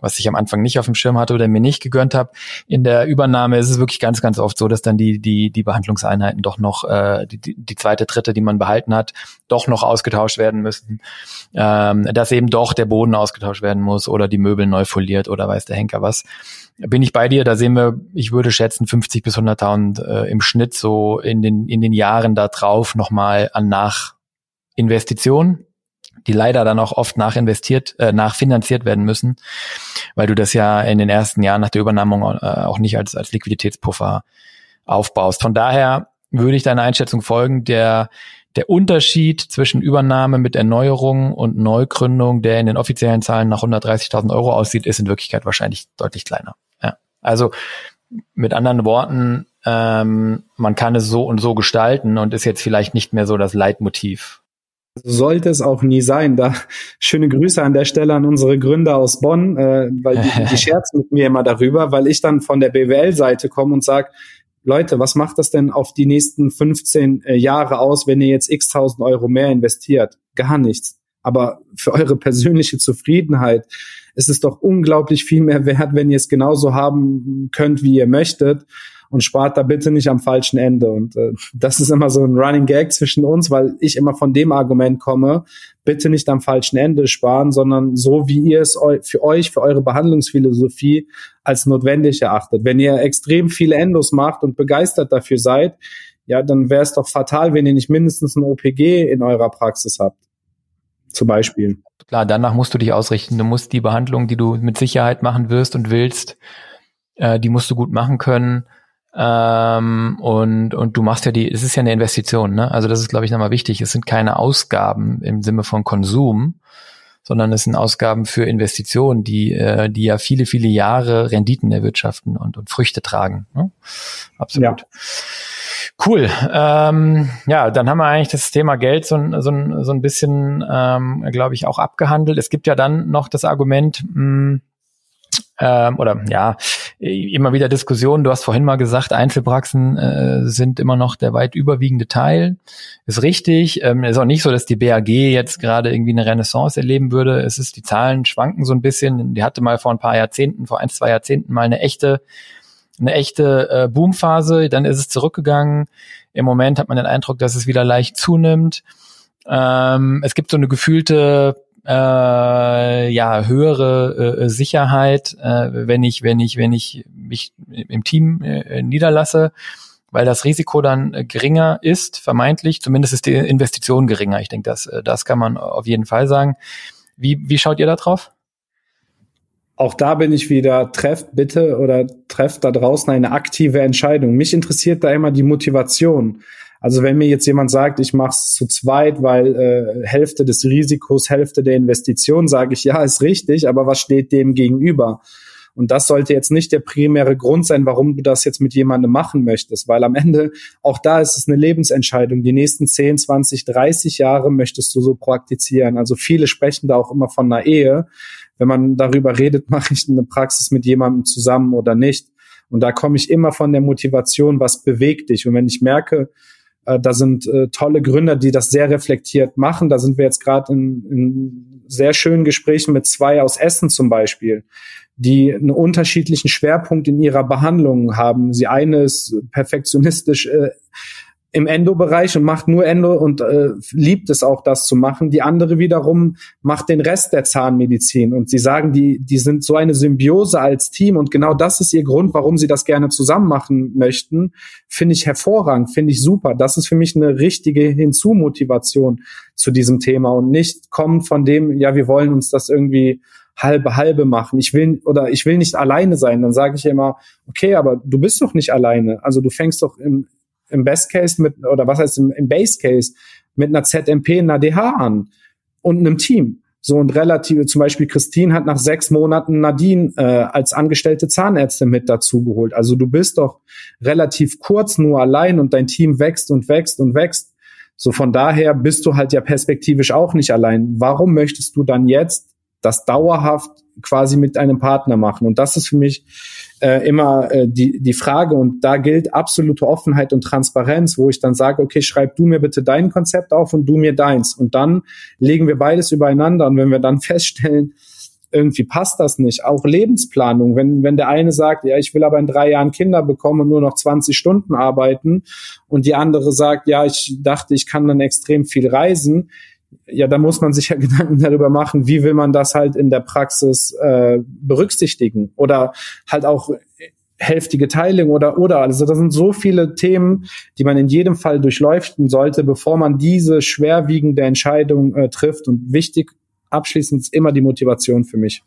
was ich am Anfang nicht auf dem Schirm hatte oder mir nicht gegönnt habe. In der Übernahme ist es wirklich ganz, ganz oft so, dass dann die, die, die Behandlungseinheiten doch noch, äh, die, die zweite, dritte, die man behalten hat, doch noch ausgetauscht werden müssen. Ähm, dass eben doch der Boden ausgetauscht werden muss oder die Möbel neu foliert oder weiß der Henker was. Bin ich bei dir, da sehen wir, ich würde schätzen, 50 bis 100.000 äh, im Schnitt so in den, in den Jahren da drauf nochmal an Nachinvestitionen die leider dann auch oft nachinvestiert, äh, nachfinanziert werden müssen, weil du das ja in den ersten Jahren nach der Übernahme äh, auch nicht als, als Liquiditätspuffer aufbaust. Von daher würde ich deiner Einschätzung folgen, der, der Unterschied zwischen Übernahme mit Erneuerung und Neugründung, der in den offiziellen Zahlen nach 130.000 Euro aussieht, ist in Wirklichkeit wahrscheinlich deutlich kleiner. Ja. Also mit anderen Worten, ähm, man kann es so und so gestalten und ist jetzt vielleicht nicht mehr so das Leitmotiv sollte es auch nie sein. Da schöne Grüße an der Stelle an unsere Gründer aus Bonn, äh, weil die, die scherzen mit mir immer darüber, weil ich dann von der BWL-Seite komme und sage, Leute, was macht das denn auf die nächsten 15 äh, Jahre aus, wenn ihr jetzt x tausend Euro mehr investiert? Gar nichts. Aber für eure persönliche Zufriedenheit ist es doch unglaublich viel mehr wert, wenn ihr es genauso haben könnt, wie ihr möchtet und spart da bitte nicht am falschen Ende. Und äh, das ist immer so ein Running Gag zwischen uns, weil ich immer von dem Argument komme, bitte nicht am falschen Ende sparen, sondern so, wie ihr es für euch, für eure Behandlungsphilosophie als notwendig erachtet. Wenn ihr extrem viele Endos macht und begeistert dafür seid, ja, dann wäre es doch fatal, wenn ihr nicht mindestens ein OPG in eurer Praxis habt. Zum Beispiel. Klar, danach musst du dich ausrichten. Du musst die Behandlung, die du mit Sicherheit machen wirst und willst, äh, die musst du gut machen können. Ähm, und, und du machst ja die, es ist ja eine Investition, ne? Also das ist, glaube ich, nochmal wichtig. Es sind keine Ausgaben im Sinne von Konsum, sondern es sind Ausgaben für Investitionen, die, äh, die ja viele, viele Jahre Renditen erwirtschaften und, und Früchte tragen. Ne? Absolut. Ja. Cool. Ähm, ja, dann haben wir eigentlich das Thema Geld so, so, so ein bisschen, ähm, glaube ich, auch abgehandelt. Es gibt ja dann noch das Argument, mh, ähm, oder ja, immer wieder Diskussionen. Du hast vorhin mal gesagt, Einzelpraxen äh, sind immer noch der weit überwiegende Teil. Ist richtig. Ähm, ist auch nicht so, dass die BAG jetzt gerade irgendwie eine Renaissance erleben würde. Es ist, die Zahlen schwanken so ein bisschen. Die hatte mal vor ein paar Jahrzehnten, vor ein, zwei Jahrzehnten mal eine echte, eine echte äh, Boomphase. Dann ist es zurückgegangen. Im Moment hat man den Eindruck, dass es wieder leicht zunimmt. Ähm, es gibt so eine gefühlte äh, ja höhere äh, Sicherheit, äh, wenn ich wenn ich wenn ich mich im Team äh, niederlasse, weil das Risiko dann geringer ist, vermeintlich. Zumindest ist die Investition geringer. Ich denke, das äh, das kann man auf jeden Fall sagen. Wie wie schaut ihr da drauf? Auch da bin ich wieder, trefft bitte oder trefft da draußen eine aktive Entscheidung. Mich interessiert da immer die Motivation. Also wenn mir jetzt jemand sagt, ich mache es zu zweit, weil äh, Hälfte des Risikos, Hälfte der Investition, sage ich, ja, ist richtig, aber was steht dem gegenüber? Und das sollte jetzt nicht der primäre Grund sein, warum du das jetzt mit jemandem machen möchtest, weil am Ende auch da ist es eine Lebensentscheidung. Die nächsten 10, 20, 30 Jahre möchtest du so praktizieren. Also viele sprechen da auch immer von einer Ehe. Wenn man darüber redet, mache ich eine Praxis mit jemandem zusammen oder nicht. Und da komme ich immer von der Motivation, was bewegt dich. Und wenn ich merke, da sind äh, tolle Gründer, die das sehr reflektiert machen. Da sind wir jetzt gerade in, in sehr schönen Gesprächen mit zwei aus Essen zum Beispiel, die einen unterschiedlichen Schwerpunkt in ihrer Behandlung haben. Sie eine ist perfektionistisch äh, im Endo-Bereich und macht nur Endo und äh, liebt es auch, das zu machen. Die andere wiederum macht den Rest der Zahnmedizin und sie sagen, die, die sind so eine Symbiose als Team und genau das ist ihr Grund, warum sie das gerne zusammen machen möchten. Finde ich hervorragend, finde ich super. Das ist für mich eine richtige Hinzumotivation zu diesem Thema und nicht kommen von dem, ja, wir wollen uns das irgendwie halbe halbe machen. Ich will oder ich will nicht alleine sein. Dann sage ich immer, okay, aber du bist doch nicht alleine. Also du fängst doch im im Best Case mit, oder was heißt im, im Base Case, mit einer ZMP, einer DH an und einem Team. So und relativ, zum Beispiel Christine hat nach sechs Monaten Nadine äh, als angestellte Zahnärztin mit dazu geholt. Also du bist doch relativ kurz nur allein und dein Team wächst und wächst und wächst. So von daher bist du halt ja perspektivisch auch nicht allein. Warum möchtest du dann jetzt das dauerhaft quasi mit einem Partner machen? Und das ist für mich äh, immer äh, die, die Frage und da gilt absolute Offenheit und Transparenz, wo ich dann sage, okay, schreib du mir bitte dein Konzept auf und du mir deins. Und dann legen wir beides übereinander und wenn wir dann feststellen, irgendwie passt das nicht. Auch Lebensplanung, wenn, wenn der eine sagt, ja, ich will aber in drei Jahren Kinder bekommen und nur noch 20 Stunden arbeiten und die andere sagt, ja, ich dachte, ich kann dann extrem viel reisen, ja, da muss man sich ja Gedanken darüber machen, wie will man das halt in der Praxis äh, berücksichtigen oder halt auch hälftige Teilung oder oder also das sind so viele Themen, die man in jedem Fall durchleuchten sollte, bevor man diese schwerwiegende Entscheidung äh, trifft und wichtig abschließend ist immer die Motivation für mich.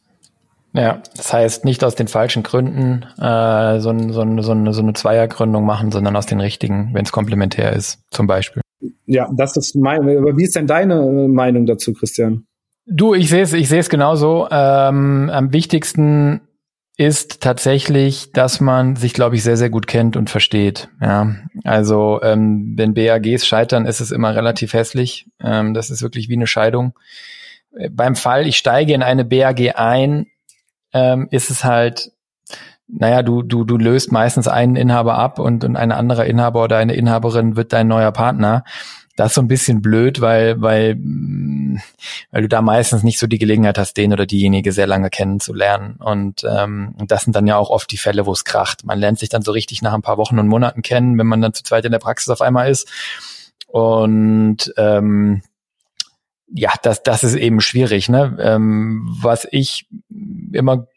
Ja, das heißt nicht aus den falschen Gründen äh, so, so, so, so eine Zweiergründung machen, sondern aus den richtigen, wenn es komplementär ist, zum Beispiel. Ja, das ist mein, aber wie ist denn deine äh, Meinung dazu, Christian? Du, ich sehe es, ich sehe es genauso. Ähm, am wichtigsten ist tatsächlich, dass man sich, glaube ich, sehr, sehr gut kennt und versteht. Ja, also ähm, wenn BAGs scheitern, ist es immer relativ hässlich. Ähm, das ist wirklich wie eine Scheidung. Äh, beim Fall, ich steige in eine BAG ein, ähm, ist es halt naja, du, du, du löst meistens einen Inhaber ab und, und ein anderer Inhaber oder eine Inhaberin wird dein neuer Partner. Das ist so ein bisschen blöd, weil, weil, mm, weil du da meistens nicht so die Gelegenheit hast, den oder diejenige sehr lange kennenzulernen. Und, ähm, das sind dann ja auch oft die Fälle, wo es kracht. Man lernt sich dann so richtig nach ein paar Wochen und Monaten kennen, wenn man dann zu zweit in der Praxis auf einmal ist. Und ähm, ja, das, das ist eben schwierig. Ne? Ähm, was ich immer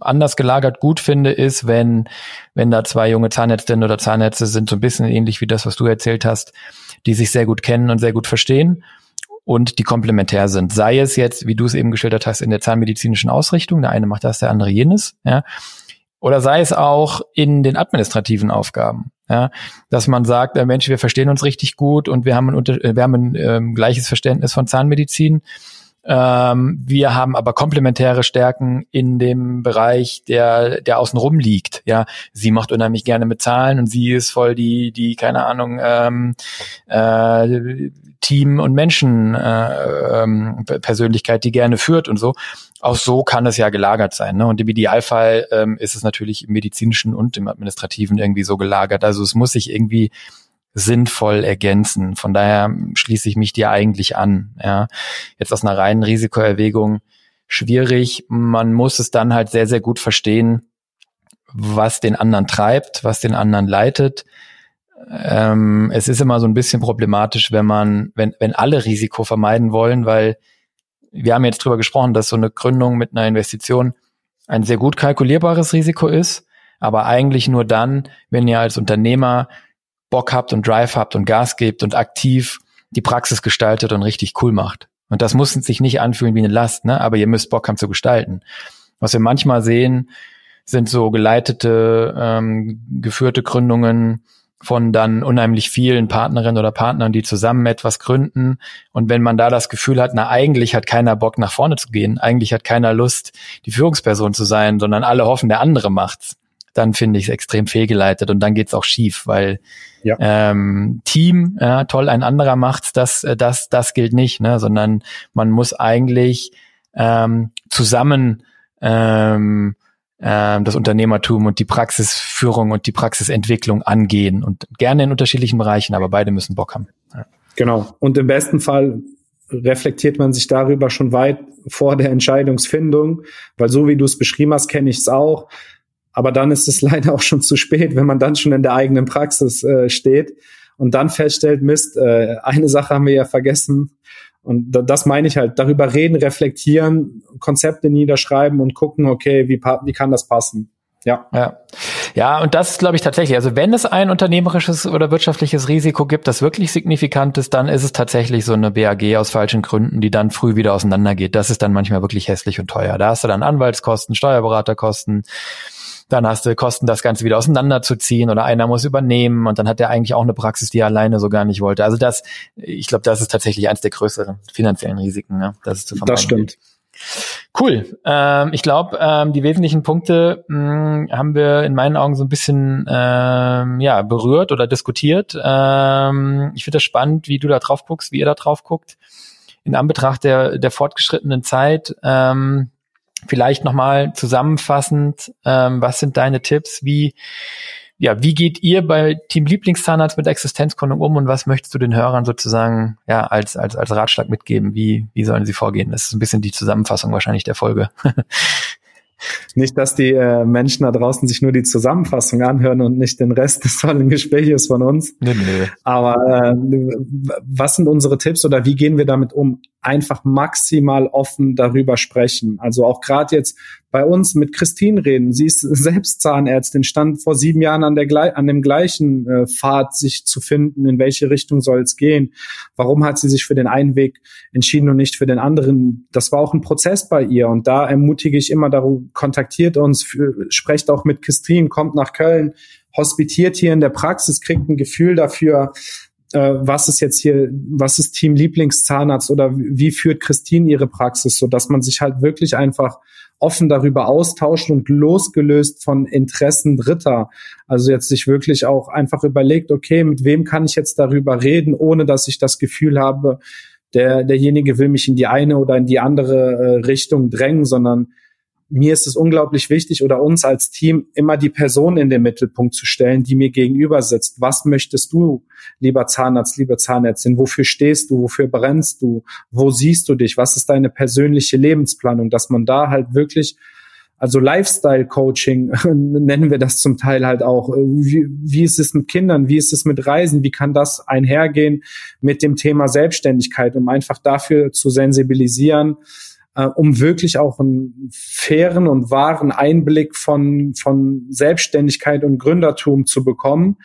anders gelagert gut finde, ist, wenn, wenn da zwei junge Zahnärztinnen oder Zahnärzte sind, so ein bisschen ähnlich wie das, was du erzählt hast, die sich sehr gut kennen und sehr gut verstehen und die komplementär sind. Sei es jetzt, wie du es eben geschildert hast, in der zahnmedizinischen Ausrichtung, der eine macht das, der andere jenes, ja. Oder sei es auch in den administrativen Aufgaben, ja, dass man sagt, Mensch, wir verstehen uns richtig gut und wir haben ein, wir haben ein ähm, gleiches Verständnis von Zahnmedizin ähm, wir haben aber komplementäre Stärken in dem Bereich, der, der außenrum liegt. Ja, sie macht unheimlich gerne mit Zahlen und sie ist voll die, die, keine Ahnung, ähm, äh, Team- und Menschen äh, ähm, die gerne führt und so. auch so kann es ja gelagert sein. Ne? Und im Idealfall ähm, ist es natürlich im medizinischen und im administrativen irgendwie so gelagert. Also es muss sich irgendwie sinnvoll ergänzen. Von daher schließe ich mich dir eigentlich an. Ja. Jetzt aus einer reinen Risikoerwägung schwierig. Man muss es dann halt sehr, sehr gut verstehen, was den anderen treibt, was den anderen leitet. Ähm, es ist immer so ein bisschen problematisch, wenn man, wenn, wenn alle Risiko vermeiden wollen, weil wir haben jetzt drüber gesprochen, dass so eine Gründung mit einer Investition ein sehr gut kalkulierbares Risiko ist, aber eigentlich nur dann, wenn ihr als Unternehmer Bock habt und Drive habt und Gas gebt und aktiv die Praxis gestaltet und richtig cool macht. Und das muss sich nicht anfühlen wie eine Last, ne? aber ihr müsst Bock haben zu gestalten. Was wir manchmal sehen, sind so geleitete, ähm, geführte Gründungen von dann unheimlich vielen Partnerinnen oder Partnern, die zusammen etwas gründen. Und wenn man da das Gefühl hat, na eigentlich hat keiner Bock nach vorne zu gehen, eigentlich hat keiner Lust, die Führungsperson zu sein, sondern alle hoffen, der andere macht's, dann finde ich es extrem fehlgeleitet und dann geht's auch schief, weil ja. ähm, Team, ja, toll, ein anderer macht's, das, äh, das, das gilt nicht, ne, sondern man muss eigentlich ähm, zusammen ähm, ähm, das Unternehmertum und die Praxisführung und die Praxisentwicklung angehen und gerne in unterschiedlichen Bereichen, aber beide müssen Bock haben. Ja. Genau. Und im besten Fall reflektiert man sich darüber schon weit vor der Entscheidungsfindung, weil so wie du es beschrieben hast, kenne ich es auch. Aber dann ist es leider auch schon zu spät, wenn man dann schon in der eigenen Praxis äh, steht und dann feststellt, Mist, äh, eine Sache haben wir ja vergessen. Und das meine ich halt, darüber reden, reflektieren, Konzepte niederschreiben und gucken, okay, wie, wie kann das passen? Ja. ja. Ja, und das glaube ich tatsächlich. Also wenn es ein unternehmerisches oder wirtschaftliches Risiko gibt, das wirklich signifikant ist, dann ist es tatsächlich so eine BAG aus falschen Gründen, die dann früh wieder auseinandergeht. Das ist dann manchmal wirklich hässlich und teuer. Da hast du dann Anwaltskosten, Steuerberaterkosten, dann hast du Kosten, das Ganze wieder auseinanderzuziehen oder einer muss übernehmen und dann hat er eigentlich auch eine Praxis, die er alleine so gar nicht wollte. Also das, ich glaube, das ist tatsächlich eines der größeren finanziellen Risiken, ne? das ist zu vermeiden. Das stimmt. Cool. Ähm, ich glaube, ähm, die wesentlichen Punkte mh, haben wir in meinen Augen so ein bisschen ähm, ja, berührt oder diskutiert. Ähm, ich finde das spannend, wie du da drauf guckst, wie ihr da drauf guckt. In Anbetracht der, der fortgeschrittenen Zeit. Ähm, Vielleicht nochmal zusammenfassend, ähm, was sind deine Tipps? Wie, ja, wie geht ihr bei Team Lieblingszahnarzt mit Existenzgründung um und was möchtest du den Hörern sozusagen ja als als als Ratschlag mitgeben? Wie wie sollen sie vorgehen? Das ist ein bisschen die Zusammenfassung wahrscheinlich der Folge. Nicht, dass die äh, Menschen da draußen sich nur die Zusammenfassung anhören und nicht den Rest des tollen Gesprächs von uns. Nee, nee. Aber äh, was sind unsere Tipps oder wie gehen wir damit um? Einfach maximal offen darüber sprechen. Also auch gerade jetzt bei uns mit Christine reden. Sie ist selbst Zahnärztin, stand vor sieben Jahren an, der, an dem gleichen äh, Pfad, sich zu finden, in welche Richtung soll es gehen. Warum hat sie sich für den einen Weg entschieden und nicht für den anderen? Das war auch ein Prozess bei ihr. Und da ermutige ich immer darum, kontaktiert uns, sprecht auch mit Christine, kommt nach Köln, hospitiert hier in der Praxis, kriegt ein Gefühl dafür, äh, was ist jetzt hier, was ist Team Lieblingszahnarzt oder wie führt Christine ihre Praxis, so dass man sich halt wirklich einfach offen darüber austauscht und losgelöst von Interessen Dritter. Also jetzt sich wirklich auch einfach überlegt, okay, mit wem kann ich jetzt darüber reden, ohne dass ich das Gefühl habe, der, derjenige will mich in die eine oder in die andere äh, Richtung drängen, sondern mir ist es unglaublich wichtig oder uns als Team immer die Person in den Mittelpunkt zu stellen, die mir gegenüber sitzt. Was möchtest du, lieber Zahnarzt, liebe Zahnärztin? Wofür stehst du? Wofür brennst du? Wo siehst du dich? Was ist deine persönliche Lebensplanung? Dass man da halt wirklich also Lifestyle Coaching nennen wir das zum Teil halt auch. Wie, wie ist es mit Kindern? Wie ist es mit Reisen? Wie kann das einhergehen mit dem Thema Selbstständigkeit, um einfach dafür zu sensibilisieren, äh, um wirklich auch einen fairen und wahren Einblick von, von Selbstständigkeit und Gründertum zu bekommen,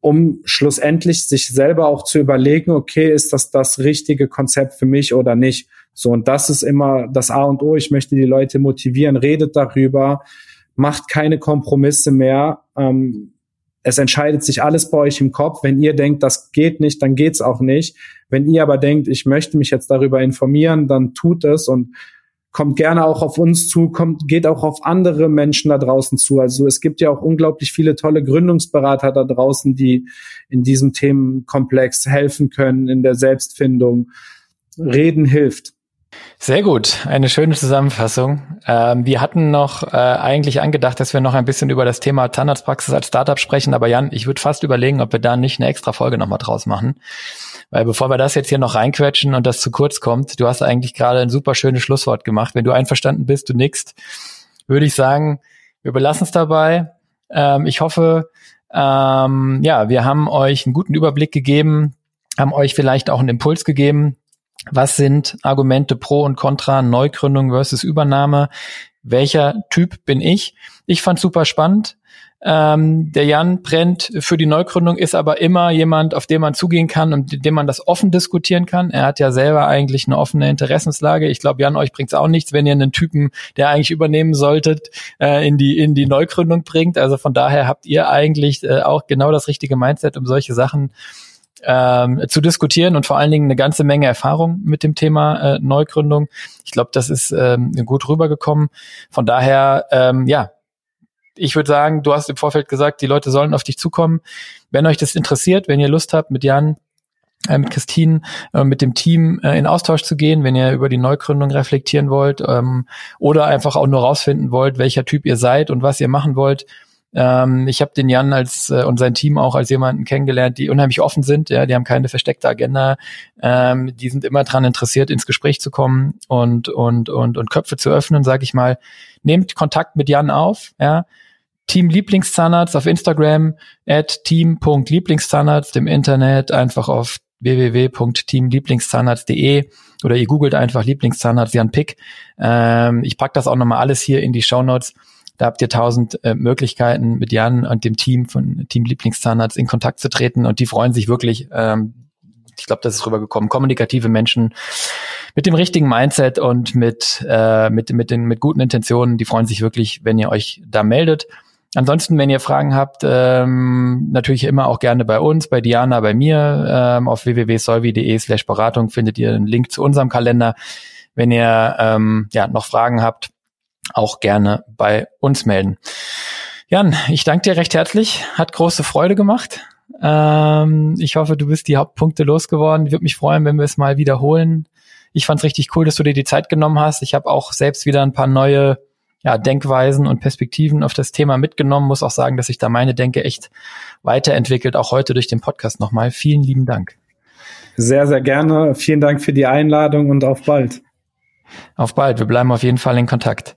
um schlussendlich sich selber auch zu überlegen, okay, ist das das richtige Konzept für mich oder nicht? So, und das ist immer das A und O. Ich möchte die Leute motivieren, redet darüber, macht keine Kompromisse mehr. Ähm, es entscheidet sich alles bei euch im Kopf. Wenn ihr denkt, das geht nicht, dann geht's auch nicht. Wenn ihr aber denkt, ich möchte mich jetzt darüber informieren, dann tut es und kommt gerne auch auf uns zu, kommt, geht auch auf andere Menschen da draußen zu. Also es gibt ja auch unglaublich viele tolle Gründungsberater da draußen, die in diesem Themenkomplex helfen können, in der Selbstfindung. Reden hilft. Sehr gut, eine schöne Zusammenfassung. Ähm, wir hatten noch äh, eigentlich angedacht, dass wir noch ein bisschen über das Thema Zahnarztpraxis als Startup sprechen, aber Jan, ich würde fast überlegen, ob wir da nicht eine extra Folge nochmal draus machen. Weil bevor wir das jetzt hier noch reinquetschen und das zu kurz kommt, du hast eigentlich gerade ein super schönes Schlusswort gemacht. Wenn du einverstanden bist, du nickst, würde ich sagen, wir belassen es dabei. Ähm, ich hoffe, ähm, ja, wir haben euch einen guten Überblick gegeben, haben euch vielleicht auch einen Impuls gegeben, was sind Argumente pro und contra Neugründung versus Übernahme? Welcher Typ bin ich? Ich fand super spannend. Ähm, der Jan brennt für die Neugründung, ist aber immer jemand, auf den man zugehen kann und dem man das offen diskutieren kann. Er hat ja selber eigentlich eine offene Interessenslage. Ich glaube, Jan, euch bringt's auch nichts, wenn ihr einen Typen, der eigentlich übernehmen solltet, äh, in die in die Neugründung bringt. Also von daher habt ihr eigentlich äh, auch genau das richtige Mindset, um solche Sachen ähm, zu diskutieren und vor allen Dingen eine ganze Menge Erfahrung mit dem Thema äh, Neugründung. Ich glaube, das ist ähm, gut rübergekommen. Von daher, ähm, ja, ich würde sagen, du hast im Vorfeld gesagt, die Leute sollen auf dich zukommen. Wenn euch das interessiert, wenn ihr Lust habt, mit Jan äh, mit Christine, äh, mit dem Team äh, in Austausch zu gehen, wenn ihr über die Neugründung reflektieren wollt ähm, oder einfach auch nur rausfinden wollt, welcher Typ ihr seid und was ihr machen wollt, ähm, ich habe den Jan als äh, und sein Team auch als jemanden kennengelernt, die unheimlich offen sind. Ja, die haben keine versteckte Agenda. Ähm, die sind immer dran interessiert, ins Gespräch zu kommen und und und und Köpfe zu öffnen, sage ich mal. Nehmt Kontakt mit Jan auf. Ja. Team Lieblingszahnarzt auf Instagram at team.lieblingszahnarzt im Internet einfach auf www.teamlieblingszahnarzt.de oder ihr googelt einfach Lieblingszahnarzt Jan Pick. Ähm, ich pack das auch nochmal alles hier in die Show Notes. Da habt ihr tausend äh, Möglichkeiten, mit Jan und dem Team von Team Lieblingszahnarzt in Kontakt zu treten und die freuen sich wirklich, ähm, ich glaube, das ist rübergekommen, kommunikative Menschen mit dem richtigen Mindset und mit, äh, mit, mit, den, mit guten Intentionen, die freuen sich wirklich, wenn ihr euch da meldet. Ansonsten, wenn ihr Fragen habt, ähm, natürlich immer auch gerne bei uns, bei Diana, bei mir. Ähm, auf www.solvi.de slash Beratung findet ihr einen Link zu unserem Kalender. Wenn ihr ähm, ja, noch Fragen habt, auch gerne bei uns melden. Jan, ich danke dir recht herzlich. Hat große Freude gemacht. Ähm, ich hoffe, du bist die Hauptpunkte losgeworden. Würde mich freuen, wenn wir es mal wiederholen. Ich fand es richtig cool, dass du dir die Zeit genommen hast. Ich habe auch selbst wieder ein paar neue ja, Denkweisen und Perspektiven auf das Thema mitgenommen. Muss auch sagen, dass sich da meine Denke echt weiterentwickelt, auch heute durch den Podcast nochmal. Vielen lieben Dank. Sehr, sehr gerne. Vielen Dank für die Einladung und auf bald. Auf bald. Wir bleiben auf jeden Fall in Kontakt.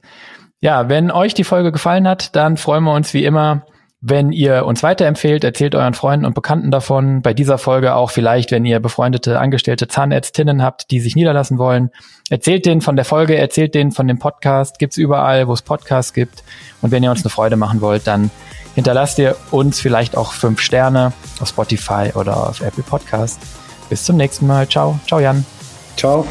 Ja, wenn euch die Folge gefallen hat, dann freuen wir uns wie immer, wenn ihr uns weiterempfehlt, erzählt euren Freunden und Bekannten davon. Bei dieser Folge auch vielleicht, wenn ihr befreundete Angestellte Zahnärztinnen habt, die sich niederlassen wollen. Erzählt denen von der Folge, erzählt denen von dem Podcast. Gibt's überall, wo es Podcasts gibt. Und wenn ihr uns eine Freude machen wollt, dann hinterlasst ihr uns vielleicht auch fünf Sterne auf Spotify oder auf Apple Podcast. Bis zum nächsten Mal. Ciao. Ciao, Jan. Ciao.